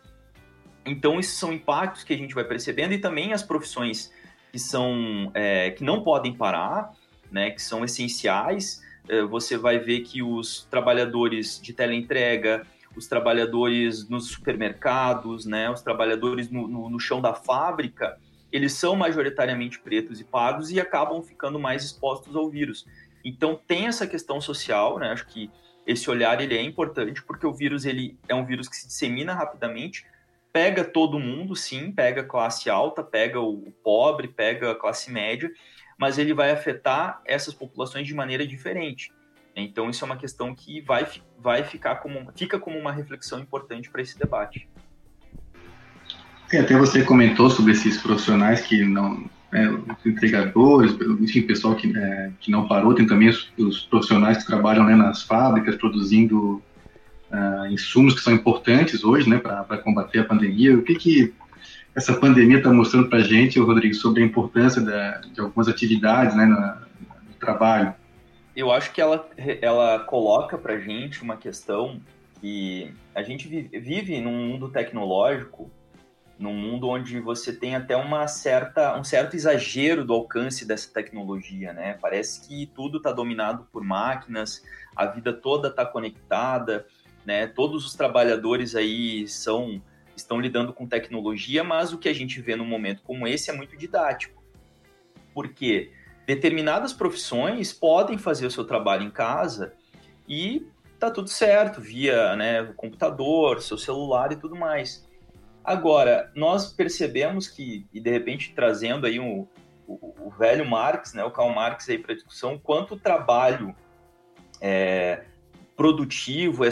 Então esses são impactos que a gente vai percebendo e também as profissões que são é, que não podem parar, né? Que são essenciais. É, você vai ver que os trabalhadores de teleentrega, os trabalhadores nos supermercados, né? Os trabalhadores no, no, no chão da fábrica, eles são majoritariamente pretos e pardos e acabam ficando mais expostos ao vírus. Então tem essa questão social, né? Acho que esse olhar ele é importante porque o vírus ele é um vírus que se dissemina rapidamente, pega todo mundo, sim, pega a classe alta, pega o pobre, pega a classe média, mas ele vai afetar essas populações de maneira diferente. Então isso é uma questão que vai, vai ficar como fica como uma reflexão importante para esse debate. É, até você comentou sobre esses profissionais que não, é, os entregadores, enfim, pessoal que, é, que não parou, tem também os, os profissionais que trabalham né, nas fábricas produzindo uh, insumos que são importantes hoje, né, para combater a pandemia. O que que essa pandemia está mostrando para a gente, Rodrigo, sobre a importância da, de algumas atividades, né, no, trabalho? Eu acho que ela, ela coloca para a gente uma questão que a gente vive, vive num mundo tecnológico num mundo onde você tem até uma certa, um certo exagero do alcance dessa tecnologia, né? Parece que tudo está dominado por máquinas, a vida toda está conectada, né? Todos os trabalhadores aí são estão lidando com tecnologia, mas o que a gente vê num momento como esse é muito didático. Porque determinadas profissões podem fazer o seu trabalho em casa e tá tudo certo, via né, computador, seu celular e tudo mais. Agora, nós percebemos que, e de repente trazendo aí o, o, velho Marx, né, o Karl Marx aí para discussão, quanto o trabalho é, produtivo, é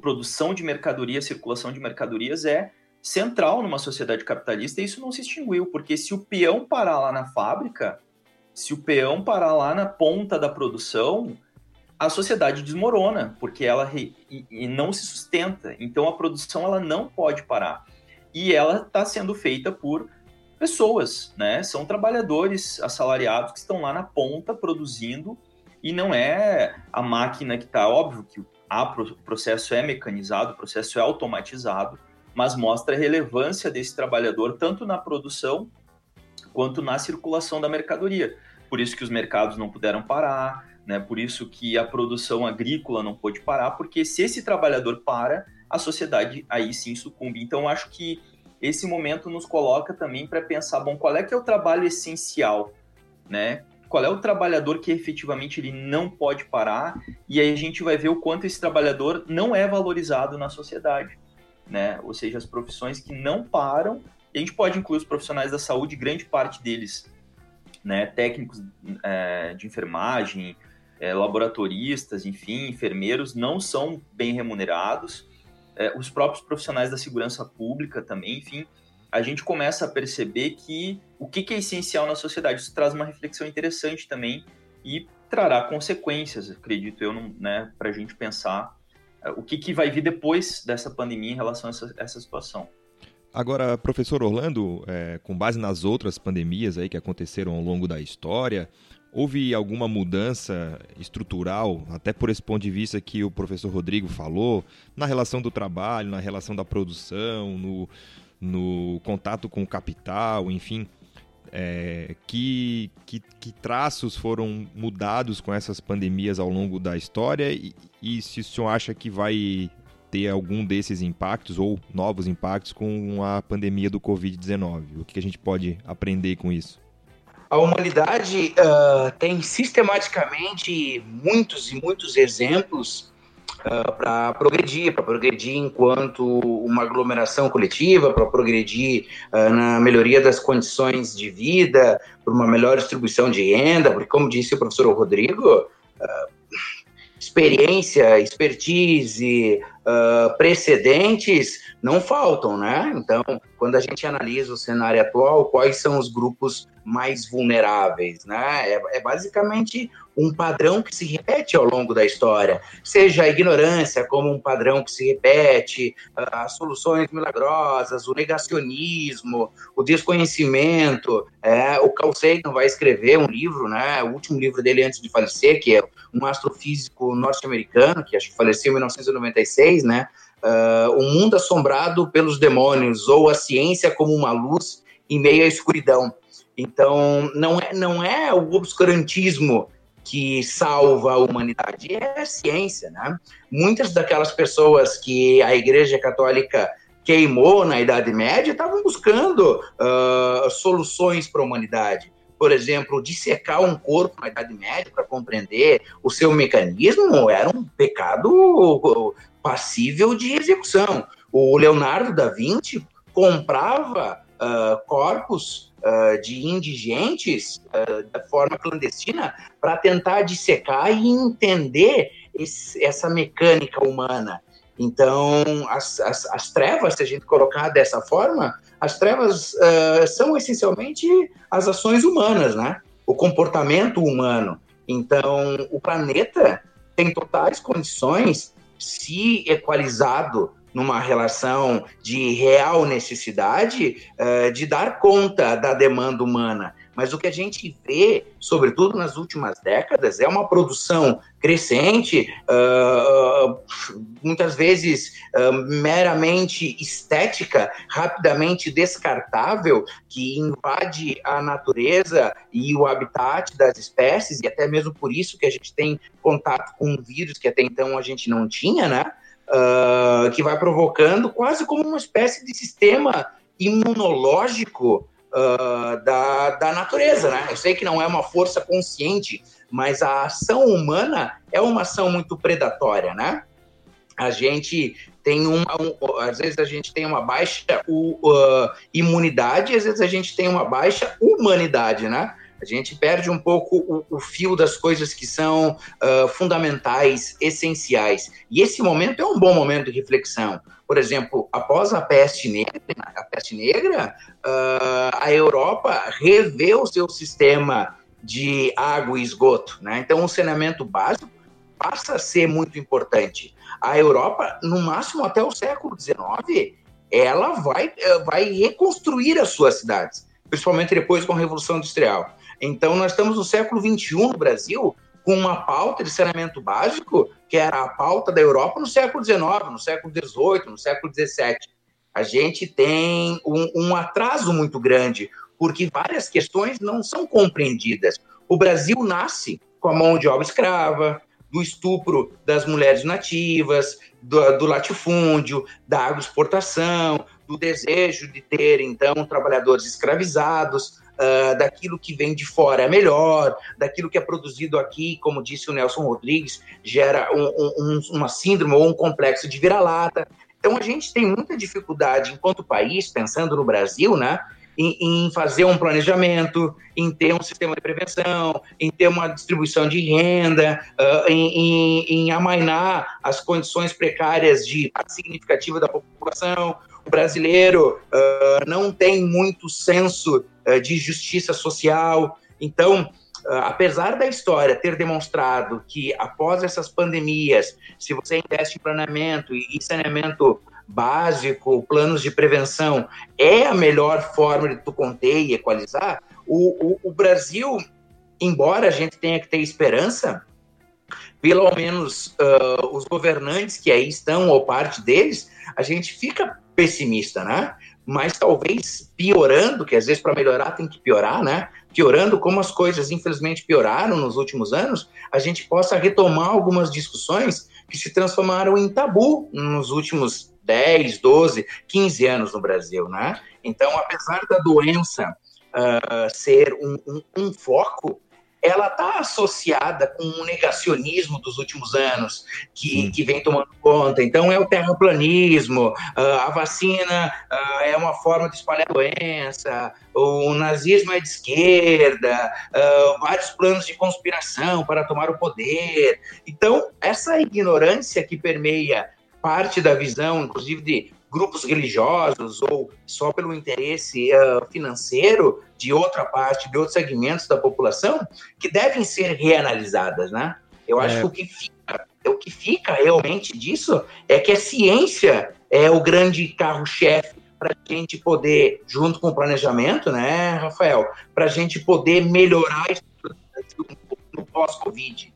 produção de mercadoria, circulação de mercadorias é central numa sociedade capitalista e isso não se extinguiu, porque se o peão parar lá na fábrica, se o peão parar lá na ponta da produção, a sociedade desmorona, porque ela re, e não se sustenta. Então a produção ela não pode parar e ela está sendo feita por pessoas, né? São trabalhadores assalariados que estão lá na ponta produzindo e não é a máquina que está óbvio que o processo é mecanizado, o processo é automatizado, mas mostra a relevância desse trabalhador tanto na produção quanto na circulação da mercadoria. Por isso que os mercados não puderam parar, né? Por isso que a produção agrícola não pôde parar, porque se esse trabalhador para, a sociedade aí sim sucumbe. Então, acho que esse momento nos coloca também para pensar, bom, qual é que é o trabalho essencial, né? Qual é o trabalhador que efetivamente ele não pode parar? E aí a gente vai ver o quanto esse trabalhador não é valorizado na sociedade, né? Ou seja, as profissões que não param a gente pode incluir os profissionais da saúde, grande parte deles, né, técnicos é, de enfermagem, é, laboratoristas, enfim, enfermeiros, não são bem remunerados. É, os próprios profissionais da segurança pública também, enfim, a gente começa a perceber que o que, é essencial na sociedade. Isso traz uma reflexão interessante também e trará consequências, acredito eu, né, para a gente pensar é, o que, que vai vir depois dessa pandemia em relação a essa, essa situação. Agora, professor Orlando, é, com base nas outras pandemias aí que aconteceram ao longo da história, houve alguma mudança estrutural, até por esse ponto de vista que o professor Rodrigo falou, na relação do trabalho, na relação da produção, no, no contato com o capital, enfim, é, que, que, que, traços foram mudados com essas pandemias ao longo da história e, e se o senhor acha que vai ter algum desses impactos ou novos impactos com a pandemia do Covid-19? O que a gente pode aprender com isso? A humanidade uh, tem sistematicamente muitos e muitos exemplos uh, para progredir, para progredir enquanto uma aglomeração coletiva, para progredir uh, na melhoria das condições de vida, para uma melhor distribuição de renda, porque, como disse o professor Rodrigo, experiência, expertise, uh, precedentes não faltam, né? Então, quando a gente analisa o cenário atual, quais são os grupos mais vulneráveis, né? É, é, basicamente um padrão que se repete ao longo da história, seja a ignorância como um padrão que se repete, as soluções milagrosas, o negacionismo, o desconhecimento. É, o Carl Sagan vai escrever um livro, né? O último livro dele antes de falecer, que é um astrofísico norte-americano que acho que faleceu em 1996, né? Uh, um mundo assombrado pelos demônios ou a ciência como uma luz em meio à escuridão. Então, não é, não é o obscurantismo que salva a humanidade, é a ciência, né? Muitas daquelas pessoas que a Igreja Católica queimou na Idade Média estavam buscando uh, soluções para a humanidade. Por exemplo, dissecar um corpo na Idade Média para compreender o seu mecanismo era um pecado passível de execução. O Leonardo da Vinci comprava uh, corpos uh, de indigentes uh, da forma clandestina para tentar dissecar e entender esse, essa mecânica humana. Então, as, as, as, trevas, se a gente colocar dessa forma, as trevas são essencialmente as ações humanas, né? O comportamento humano. Então, o planeta tem totais condições, se equalizado numa relação de real necessidade uh, de dar conta da demanda humana. Mas o que a gente vê, sobretudo nas últimas décadas, é uma produção crescente, uh, muitas vezes uh, meramente estética, rapidamente descartável, que invade a natureza e o habitat das espécies, e até mesmo por isso que a gente tem contato com um vírus que até então a gente não tinha, né? Uh, que vai provocando quase como uma espécie de sistema imunológico uh, da, da natureza, né? Eu sei que não é uma força consciente, mas a ação humana é uma ação muito predatória, né? A gente tem uma, um, às vezes a gente tem uma baixa uh, imunidade, às vezes a gente tem uma baixa humanidade, né? A gente perde um pouco o, o fio das coisas que são uh, fundamentais, essenciais. E esse momento é um bom momento de reflexão. Por exemplo, após a peste negra, a peste negra, uh, a Europa seu sistema de água e esgoto. Né? Então, o saneamento básico passa a ser muito importante. A Europa, no máximo até o século XIX, ela vai, eh, vai reconstruir as suas cidades, principalmente depois com a Revolução Industrial. Então, nós estamos no século XXI no Brasil com uma pauta de saneamento básico que era a pauta da Europa no século XIX, no século XVIII, no século XVII. A gente tem um, um atraso muito grande, porque várias questões não são compreendidas. O Brasil nasce com a mão de obra escrava, do estupro das mulheres nativas, do, do, latifúndio, da agroexportação, do desejo de ter, então, trabalhadores escravizados, uh, daquilo que vem de fora é melhor, daquilo que é produzido aqui, como disse o Nelson Rodrigues, gera um, um, uma síndrome ou um complexo de vira-lata. Então a gente tem muita dificuldade enquanto país, pensando no Brasil, né? Em, fazer um planejamento, em ter um sistema de prevenção, em ter uma distribuição de renda, uh, em, em, em, amainar as condições precárias de significativa da população. O brasileiro uh, não tem muito senso de justiça social. Então, apesar da história ter demonstrado que após essas pandemias, se você investe em planeamento e saneamento básico, planos de prevenção, é a melhor forma de tu conter e equalizar, o, o, o Brasil, embora a gente tenha que ter esperança, pelo menos uh, os governantes que aí estão, ou parte deles, a gente fica pessimista, né? Mas talvez piorando, que às vezes para melhorar tem que piorar, né? Piorando como as coisas infelizmente pioraram nos últimos anos, a gente possa retomar algumas discussões que se transformaram em tabu nos últimos 10, 12, 15 anos no Brasil, né? Então, apesar da doença uh, ser um, um, um foco, ela está associada com o negacionismo dos últimos anos, que, que vem tomando conta. Então, é o terraplanismo, uh, a vacina uh, é uma forma de espalhar a doença, o nazismo é de esquerda, uh, vários planos de conspiração para tomar o poder. Então, essa ignorância que permeia parte da visão, inclusive de grupos religiosos ou só pelo interesse uh, financeiro de outra parte, de outros segmentos da população, que devem ser reanalisadas, né? Eu acho é. que o que fica, o que fica realmente disso é que a ciência é o grande carro-chefe para a gente poder, junto com o planejamento, né, Rafael, para a gente poder melhorar no pós-Covid.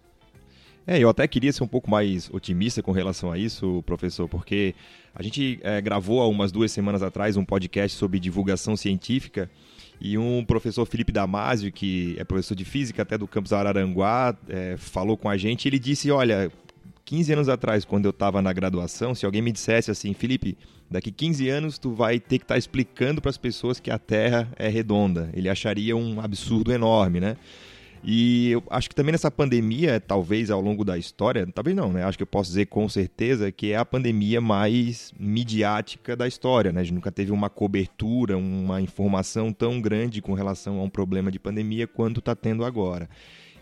É, eu até queria ser um pouco mais otimista com relação a isso, professor, porque a gente é, gravou há umas duas semanas atrás um podcast sobre divulgação científica e um professor Felipe Damasio, que é professor de física até do campus Araranguá, é, falou com a gente e ele disse, olha, 15 anos atrás, quando eu estava na graduação, se alguém me dissesse assim, Felipe, daqui 15 anos tu vai ter que estar tá explicando para as pessoas que a Terra é redonda, ele acharia um absurdo enorme, né? E eu acho que também nessa pandemia, talvez ao longo da história, talvez não, né? Acho que eu posso dizer com certeza que é a pandemia mais midiática da história, né? A gente nunca teve uma cobertura, uma informação tão grande com relação a um problema de pandemia quanto está tendo agora.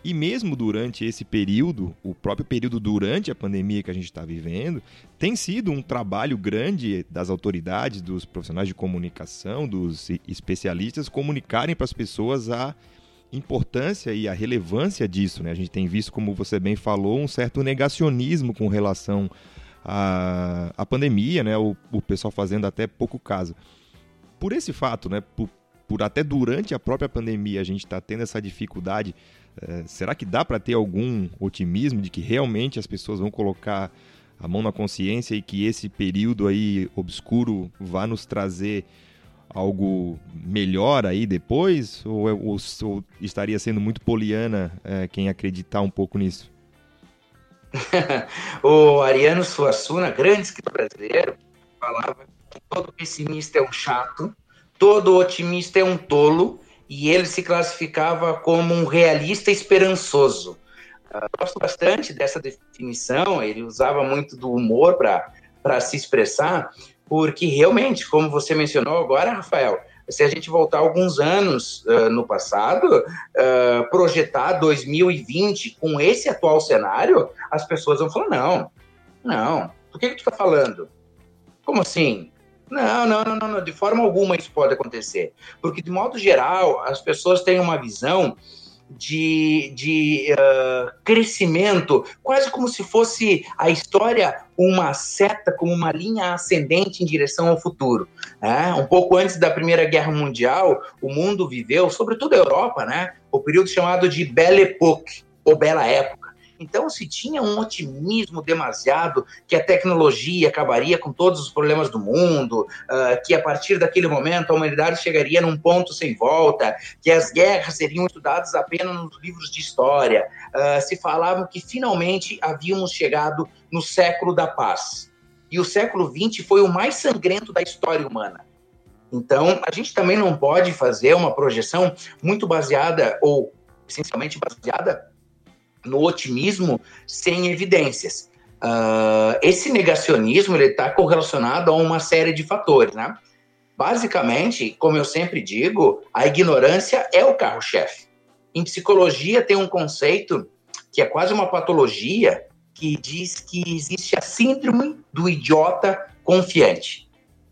E mesmo durante esse período, o próprio período durante a pandemia que a gente está vivendo, tem sido um trabalho grande das autoridades, dos profissionais de comunicação, dos especialistas comunicarem para as pessoas a importância e a relevância disso. Né? A gente tem visto, como você bem falou, um certo negacionismo com relação à, à pandemia, né? o, o pessoal fazendo até pouco caso. Por esse fato, né? por, por até durante a própria pandemia a gente está tendo essa dificuldade, é, será que dá para ter algum otimismo de que realmente as pessoas vão colocar a mão na consciência e que esse período aí obscuro vá nos trazer algo melhor aí depois? Ou, ou, ou estaria sendo muito poliana é, quem acreditar um pouco nisso? o Ariano Suassuna, grande escritor brasileiro, falava que todo pessimista é um chato, todo otimista é um tolo, e ele se classificava como um realista esperançoso. Eu gosto bastante dessa definição, ele usava muito do humor para se expressar, porque realmente, como você mencionou agora, Rafael, se a gente voltar alguns anos uh, no passado, uh, projetar 2020 com esse atual cenário, as pessoas vão falar: não, não, do que, que tu está falando? Como assim? Não, não, não, não, de forma alguma isso pode acontecer. Porque, de modo geral, as pessoas têm uma visão de, de uh, crescimento, quase como se fosse a história uma seta, como uma linha ascendente em direção ao futuro. Né? Um pouco antes da Primeira Guerra Mundial, o mundo viveu, sobretudo a Europa, né? o período chamado de Belle Époque, ou Bela Época então se tinha um otimismo demasiado que a tecnologia acabaria com todos os problemas do mundo, uh, que a partir daquele momento a humanidade chegaria num ponto sem volta, que as guerras seriam estudadas apenas nos livros de história. Uh, se falava que finalmente havíamos chegado no século da paz. E o século XX foi o mais sangrento da história humana. Então, a gente também não pode fazer uma projeção muito baseada, ou essencialmente baseada no otimismo sem evidências. Uh, esse negacionismo está correlacionado a uma série de fatores, né? Basicamente, como eu sempre digo, a ignorância é o carro-chefe. Em psicologia tem um conceito que é quase uma patologia que diz que existe a síndrome do idiota confiante.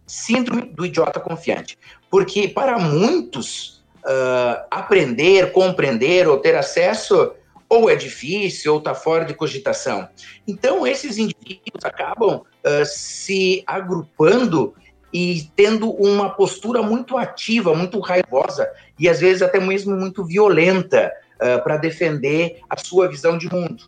Síndrome do idiota confiante. Porque para muitos, uh, aprender, compreender ou ter acesso ou é difícil ou está fora de cogitação. Então, esses indivíduos acabam uh, se agrupando e tendo uma postura muito ativa, muito raivosa e às vezes até mesmo muito violenta uh, para defender a sua visão de mundo.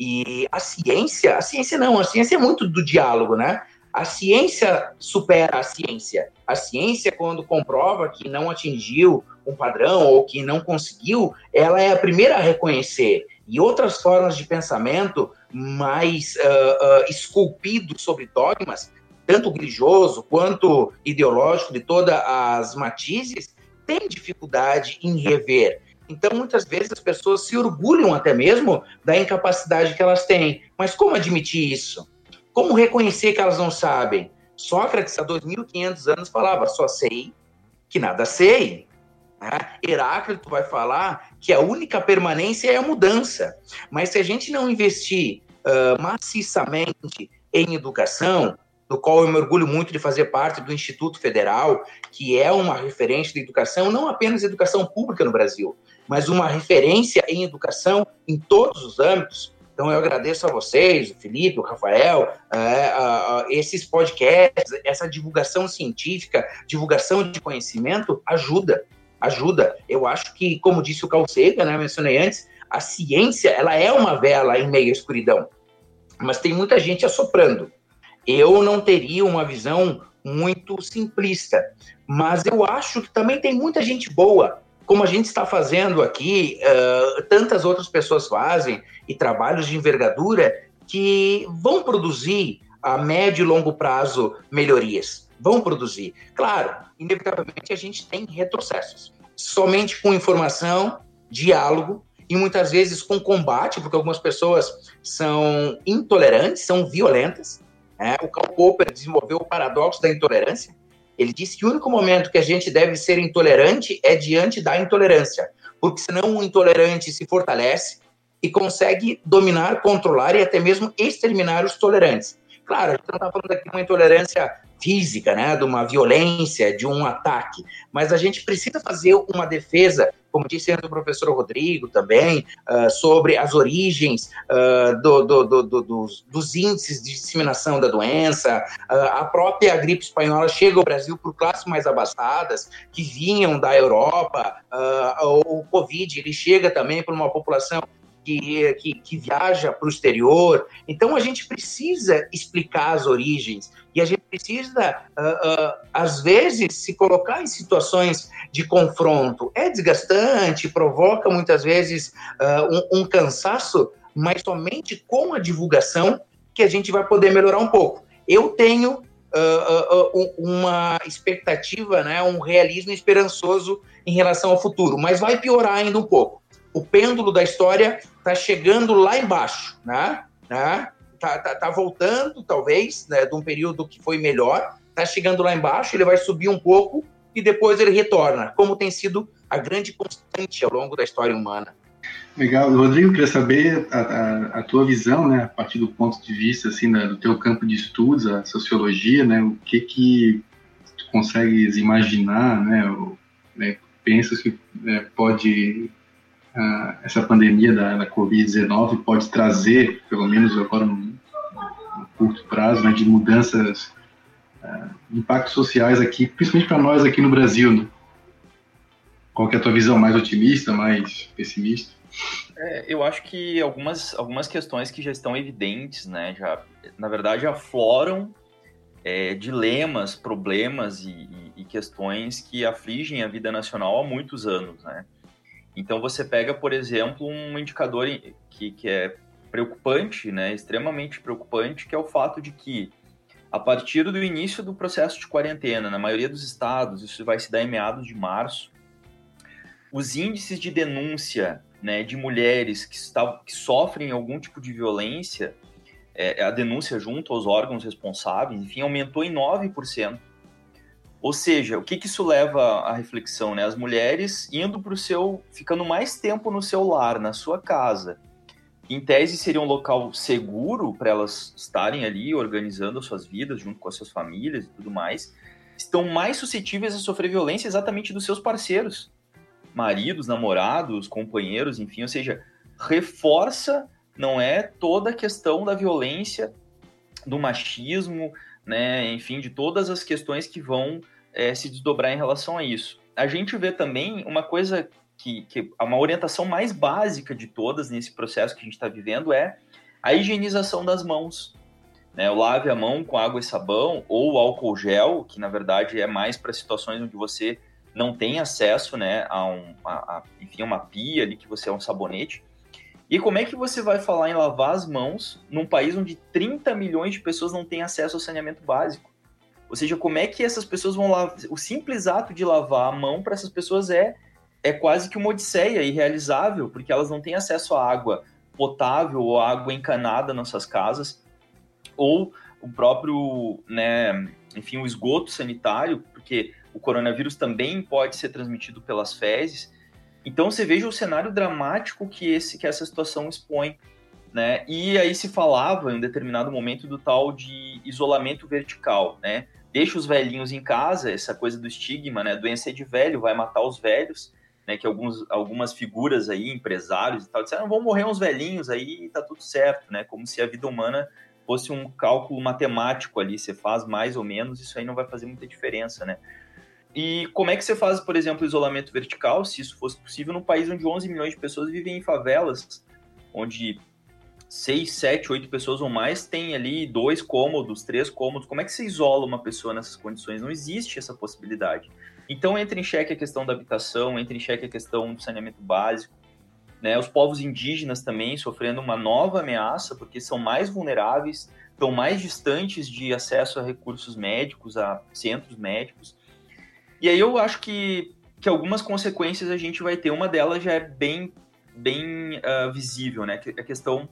E a ciência, a ciência não, a ciência é muito do diálogo, né? A ciência supera a ciência. A ciência, quando comprova que não atingiu um padrão ou que não conseguiu, ela é a primeira a reconhecer. E outras formas de pensamento mais uh, uh, esculpido sobre dogmas, tanto religioso quanto ideológico, de todas as matizes, tem dificuldade em rever. Então, muitas vezes, as pessoas se orgulham até mesmo da incapacidade que elas têm. Mas como admitir isso? Como reconhecer que elas não sabem? Sócrates, há 2.500 anos, falava: só sei que nada sei. Né? Heráclito vai falar que a única permanência é a mudança. Mas se a gente não investir uh, maciçamente em educação, do qual eu me orgulho muito de fazer parte do Instituto Federal, que é uma referência de educação, não apenas educação pública no Brasil, mas uma referência em educação em todos os âmbitos. Então eu agradeço a vocês, o Felipe, o Rafael, esses podcasts, essa divulgação científica, divulgação de conhecimento ajuda ajuda. Eu acho que, como disse o Carl Sagan, né, mencionei antes, a ciência ela é uma vela em meio à escuridão, mas tem muita gente assoprando. Eu não teria uma visão muito simplista, mas eu acho que também tem muita gente boa, como a gente está fazendo aqui, uh, tantas outras pessoas fazem, e trabalhos de envergadura que vão produzir a médio e longo prazo melhorias. Vão produzir. Claro, inevitavelmente a gente tem retrocessos. Somente com informação, diálogo e muitas vezes com combate, porque algumas pessoas são intolerantes, são violentas. Né? O Karl Popper desenvolveu o paradoxo da intolerância. Ele disse que o único momento que a gente deve ser intolerante é diante da intolerância, porque senão o intolerante se fortalece e consegue dominar, controlar e até mesmo exterminar os tolerantes. Claro, a gente não está falando aqui de uma intolerância física, né, de uma violência, de um ataque, mas a gente precisa fazer uma defesa, como disse antes o professor Rodrigo também, uh, sobre as origens uh, do, do, do, dos, dos, índices de disseminação da doença. Uh, a própria gripe espanhola chega ao Brasil por classes mais abastadas, que vinham da Europa. o Covid ele chega também por uma população que, que, que viaja para o exterior. Então a gente precisa explicar as origens e a gente precisa, uh, uh, às vezes, se colocar em situações de confronto. É desgastante, provoca muitas vezes uh, um, um cansaço, mas somente com a divulgação que a gente vai poder melhorar um pouco. Eu tenho Uh, uh, uma expectativa, né, um realismo esperançoso em relação ao futuro, mas vai piorar ainda um pouco o pêndulo da história está chegando lá embaixo, né? né? Tá, tá, tá voltando, talvez, né, de um período que foi melhor, está chegando lá embaixo, ele vai subir um pouco e depois ele retorna, como tem sido a grande constante ao longo da história humana. Legal, Rodrigo, queria saber a, a, a, tua visão, né, a partir do ponto de vista assim do teu campo de estudos, a sociologia, né, o que que tu consegues imaginar, né, ou, né pensas que né, pode essa pandemia da, da Covid-19 pode trazer, pelo menos agora no, no curto prazo, né, de mudanças, uh, impactos sociais aqui, principalmente para nós aqui no Brasil. Né? Qual é a tua visão? Mais otimista, mais pessimista? É, eu acho que algumas, algumas questões que já estão evidentes, né, já, na verdade, afloram é, dilemas, problemas e, e, e, questões que afligem a vida nacional há muitos anos, né? Então você pega, por exemplo, um indicador que, que é preocupante, né, extremamente preocupante, que é o fato de que a partir do início do processo de quarentena, na maioria dos estados, isso vai se dar em meados de março, os índices de denúncia né, de mulheres que, está, que sofrem algum tipo de violência é, a denúncia junto aos órgãos responsáveis, enfim, aumentou em 9%. Ou seja, o que, que isso leva à reflexão? Né? As mulheres indo para o seu. ficando mais tempo no seu lar, na sua casa. Em tese, seria um local seguro para elas estarem ali organizando as suas vidas junto com as suas famílias e tudo mais. Estão mais suscetíveis a sofrer violência exatamente dos seus parceiros, maridos, namorados, companheiros, enfim. Ou seja, reforça, não é toda a questão da violência, do machismo, né, enfim, de todas as questões que vão é, se desdobrar em relação a isso. A gente vê também uma coisa que, que uma orientação mais básica de todas nesse processo que a gente está vivendo é a higienização das mãos. Né? Lave a mão com água e sabão ou álcool gel, que na verdade é mais para situações onde você não tem acesso né, a, um, a, a, enfim, uma pia ali que você é um sabonete. E como é que você vai falar em lavar as mãos num país onde 30 milhões de pessoas não têm acesso ao saneamento básico? Ou seja, como é que essas pessoas vão lavar? O simples ato de lavar a mão para essas pessoas é, é quase que uma odisseia irrealizável, porque elas não têm acesso à água potável ou água encanada nas suas casas, ou o próprio, né, enfim, o esgoto sanitário, porque o coronavírus também pode ser transmitido pelas fezes. Então você veja o cenário dramático que esse que essa situação expõe, né? E aí se falava em determinado momento do tal de isolamento vertical, né? Deixa os velhinhos em casa, essa coisa do estigma, né? Doença é de velho, vai matar os velhos, né? Que alguns, algumas figuras aí, empresários e tal, disseram, vão morrer uns velhinhos aí tá tudo certo, né? Como se a vida humana fosse um cálculo matemático ali, você faz mais ou menos, isso aí não vai fazer muita diferença, né? E como é que você faz, por exemplo, isolamento vertical, se isso fosse possível, num país onde 11 milhões de pessoas vivem em favelas, onde 6, 7, 8 pessoas ou mais têm ali dois cômodos, três cômodos. Como é que você isola uma pessoa nessas condições? Não existe essa possibilidade. Então entra em xeque a questão da habitação, entra em xeque a questão do saneamento básico. Né? Os povos indígenas também sofrendo uma nova ameaça, porque são mais vulneráveis, estão mais distantes de acesso a recursos médicos, a centros médicos. E aí eu acho que, que algumas consequências a gente vai ter. Uma delas já é bem, bem uh, visível, né? A questão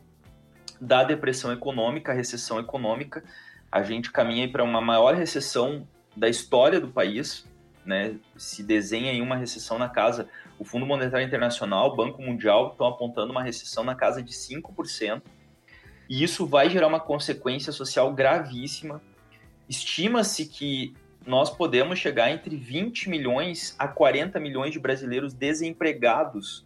da depressão econômica, a recessão econômica. A gente caminha para uma maior recessão da história do país, né? Se desenha em uma recessão na casa. O Fundo Monetário Internacional, o Banco Mundial estão apontando uma recessão na casa de 5%. E isso vai gerar uma consequência social gravíssima. Estima-se que nós podemos chegar entre 20 milhões a 40 milhões de brasileiros desempregados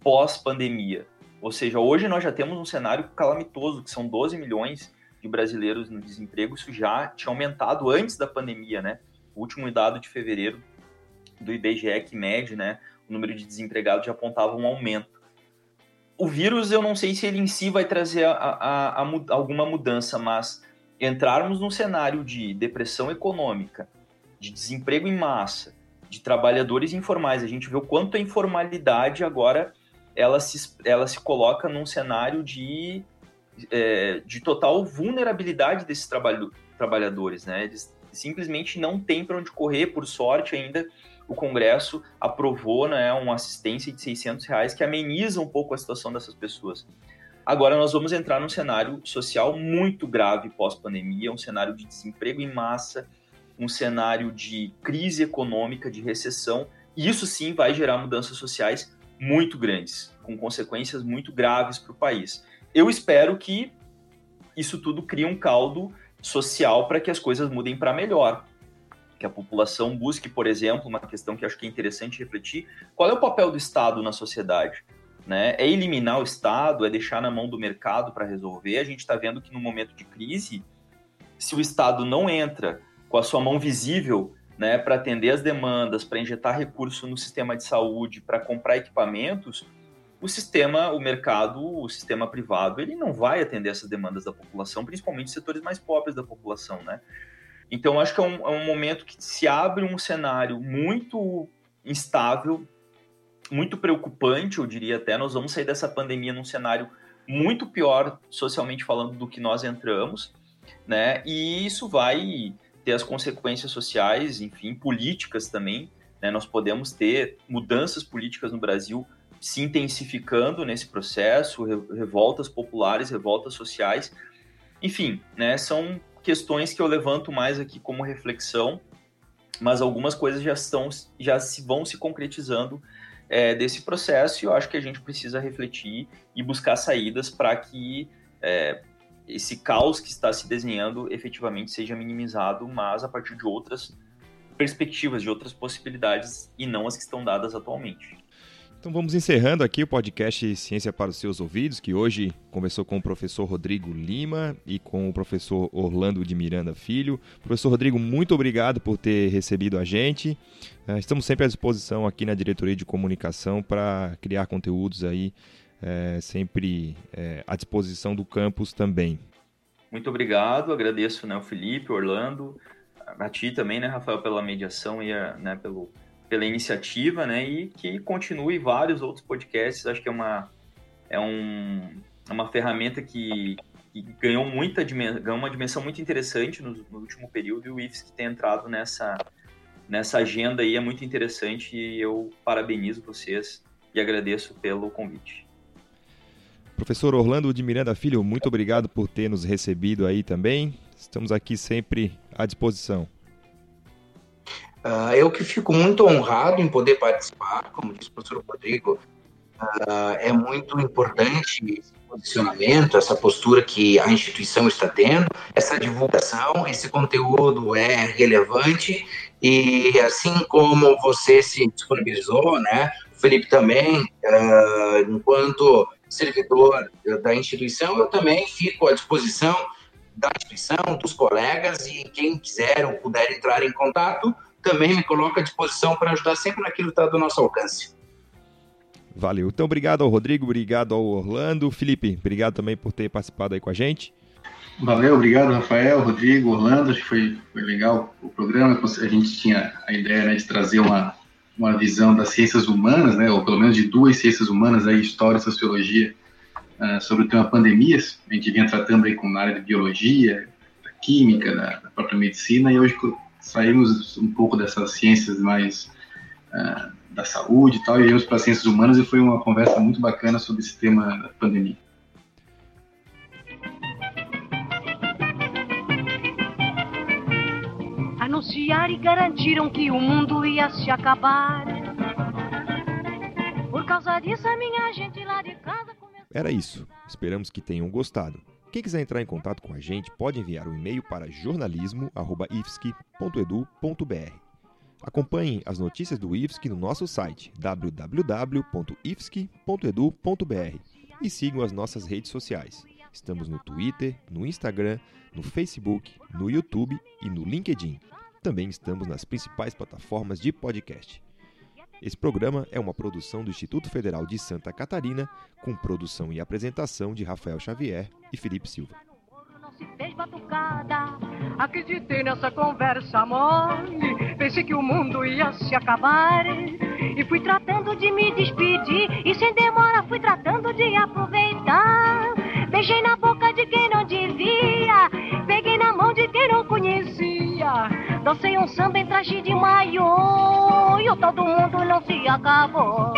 pós-pandemia. Ou seja, hoje nós já temos um cenário calamitoso, que são 12 milhões de brasileiros no desemprego. Isso já tinha aumentado antes da pandemia, né? O último dado de fevereiro do IBGE que mede, né, o número de desempregados já apontava um aumento. O vírus, eu não sei se ele em si vai trazer a, a, a, alguma mudança, mas entrarmos num cenário de depressão econômica, de desemprego em massa, de trabalhadores informais, a gente vê o quanto a informalidade agora ela se, ela se coloca num cenário de, é, de total vulnerabilidade desses trabalho, trabalhadores, né? Eles simplesmente não têm para onde correr, por sorte ainda o Congresso aprovou né, uma assistência de 600 reais que ameniza um pouco a situação dessas pessoas. Agora nós vamos entrar num cenário social muito grave pós-pandemia, um cenário de desemprego em massa, um cenário de crise econômica, de recessão, e isso sim vai gerar mudanças sociais muito grandes, com consequências muito graves para o país. Eu espero que isso tudo crie um caldo social para que as coisas mudem para melhor. Que a população busque, por exemplo, uma questão que acho que é interessante refletir: qual é o papel do Estado na sociedade? Né? É eliminar o Estado, é deixar na mão do mercado para resolver. A gente está vendo que no momento de crise, se o Estado não entra com a sua mão visível né, para atender as demandas, para injetar recurso no sistema de saúde, para comprar equipamentos, o sistema, o mercado, o sistema privado, ele não vai atender essas demandas da população, principalmente os setores mais pobres da população, né? Então, acho que é um, é um momento que se abre um cenário muito instável, muito preocupante, eu diria até. Nós vamos sair dessa pandemia num cenário muito pior, socialmente falando, do que nós entramos, né? E isso vai ter as consequências sociais, enfim, políticas também. Né? Nós podemos ter mudanças políticas no Brasil se intensificando nesse processo, revoltas populares, revoltas sociais. Enfim, né, são questões que eu levanto mais aqui como reflexão, mas algumas coisas já estão, já se vão se concretizando é, desse processo e eu acho que a gente precisa refletir e buscar saídas para que é, esse caos que está se desenhando efetivamente seja minimizado, mas a partir de outras perspectivas, de outras possibilidades e não as que estão dadas atualmente. Então vamos encerrando aqui o podcast Ciência para os Seus Ouvidos, que hoje conversou com o professor Rodrigo Lima e com o professor Orlando de Miranda Filho. Professor Rodrigo, muito obrigado por ter recebido a gente. Eh, estamos sempre à disposição aqui na Diretoria de Comunicação para criar conteúdos aí, é, sempre é, à disposição do campus também. Muito obrigado, agradeço né, o Felipe, o Orlando, a ti também, né, Rafael, pela mediação e né, pelo pela iniciativa, né? E que continue vários outros podcasts. Acho que é uma, é um, é uma ferramenta que, que ganhou, muita, ganhou uma dimensão muito interessante no, no último período e o que tem entrado nessa, nessa agenda aí é muito interessante e eu parabenizo vocês e agradeço pelo convite. Professor Orlando de Miranda Filho, muito obrigado por ter nos recebido aí também. Estamos aqui sempre à disposição. Uh, eu que fico muito honrado em poder participar, como disse o professor Rodrigo, uh, é muito importante esse posicionamento, essa postura que a instituição está tendo, essa divulgação, esse conteúdo é relevante e assim como você se disponibilizou, né, Felipe também, uh, enquanto servidor da instituição, eu também fico à disposição da instituição, dos colegas e quem quiser ou puder entrar em contato, também me coloco à disposição para ajudar sempre naquilo que está do nosso alcance. Valeu. Então, obrigado ao Rodrigo, obrigado ao Orlando. Felipe, obrigado também por ter participado aí com a gente. Valeu, obrigado, Rafael, Rodrigo, Orlando. Acho que foi, foi legal o programa. A gente tinha a ideia né, de trazer uma, uma visão das ciências humanas, né, ou pelo menos de duas ciências humanas, aí, história e sociologia, uh, sobre o tema pandemias. A gente vinha tratando aí com na área de biologia, da química, da, da própria medicina, e hoje saímos um pouco dessas ciências mais uh, da saúde e tal, e viemos para as ciências humanas e foi uma conversa muito bacana sobre esse tema da pandemia. Anunciaram e garantiram que o mundo ia se acabar. Por causa disso, a minha gente lá de casa começou... Era isso. Esperamos que tenham gostado. Quem quiser entrar em contato com a gente pode enviar um e-mail para jornalismo.ifsc.edu.br. Acompanhem as notícias do IFSC no nosso site www.ifsc.edu.br e sigam as nossas redes sociais. Estamos no Twitter, no Instagram, no Facebook, no YouTube e no LinkedIn. Também estamos nas principais plataformas de podcast. Esse programa é uma produção do Instituto Federal de Santa Catarina, com produção e apresentação de Rafael Xavier e Felipe Silva. Acreditei nessa conversa mole, pensei que o mundo ia se acabar. E fui tratando de me despedir, e sem demora fui tratando de aproveitar. Beijei na boca de quem não devia, peguei na mão de quem não conhecia. Dancei um samba em traje de maiô, e todo mundo não se acabou.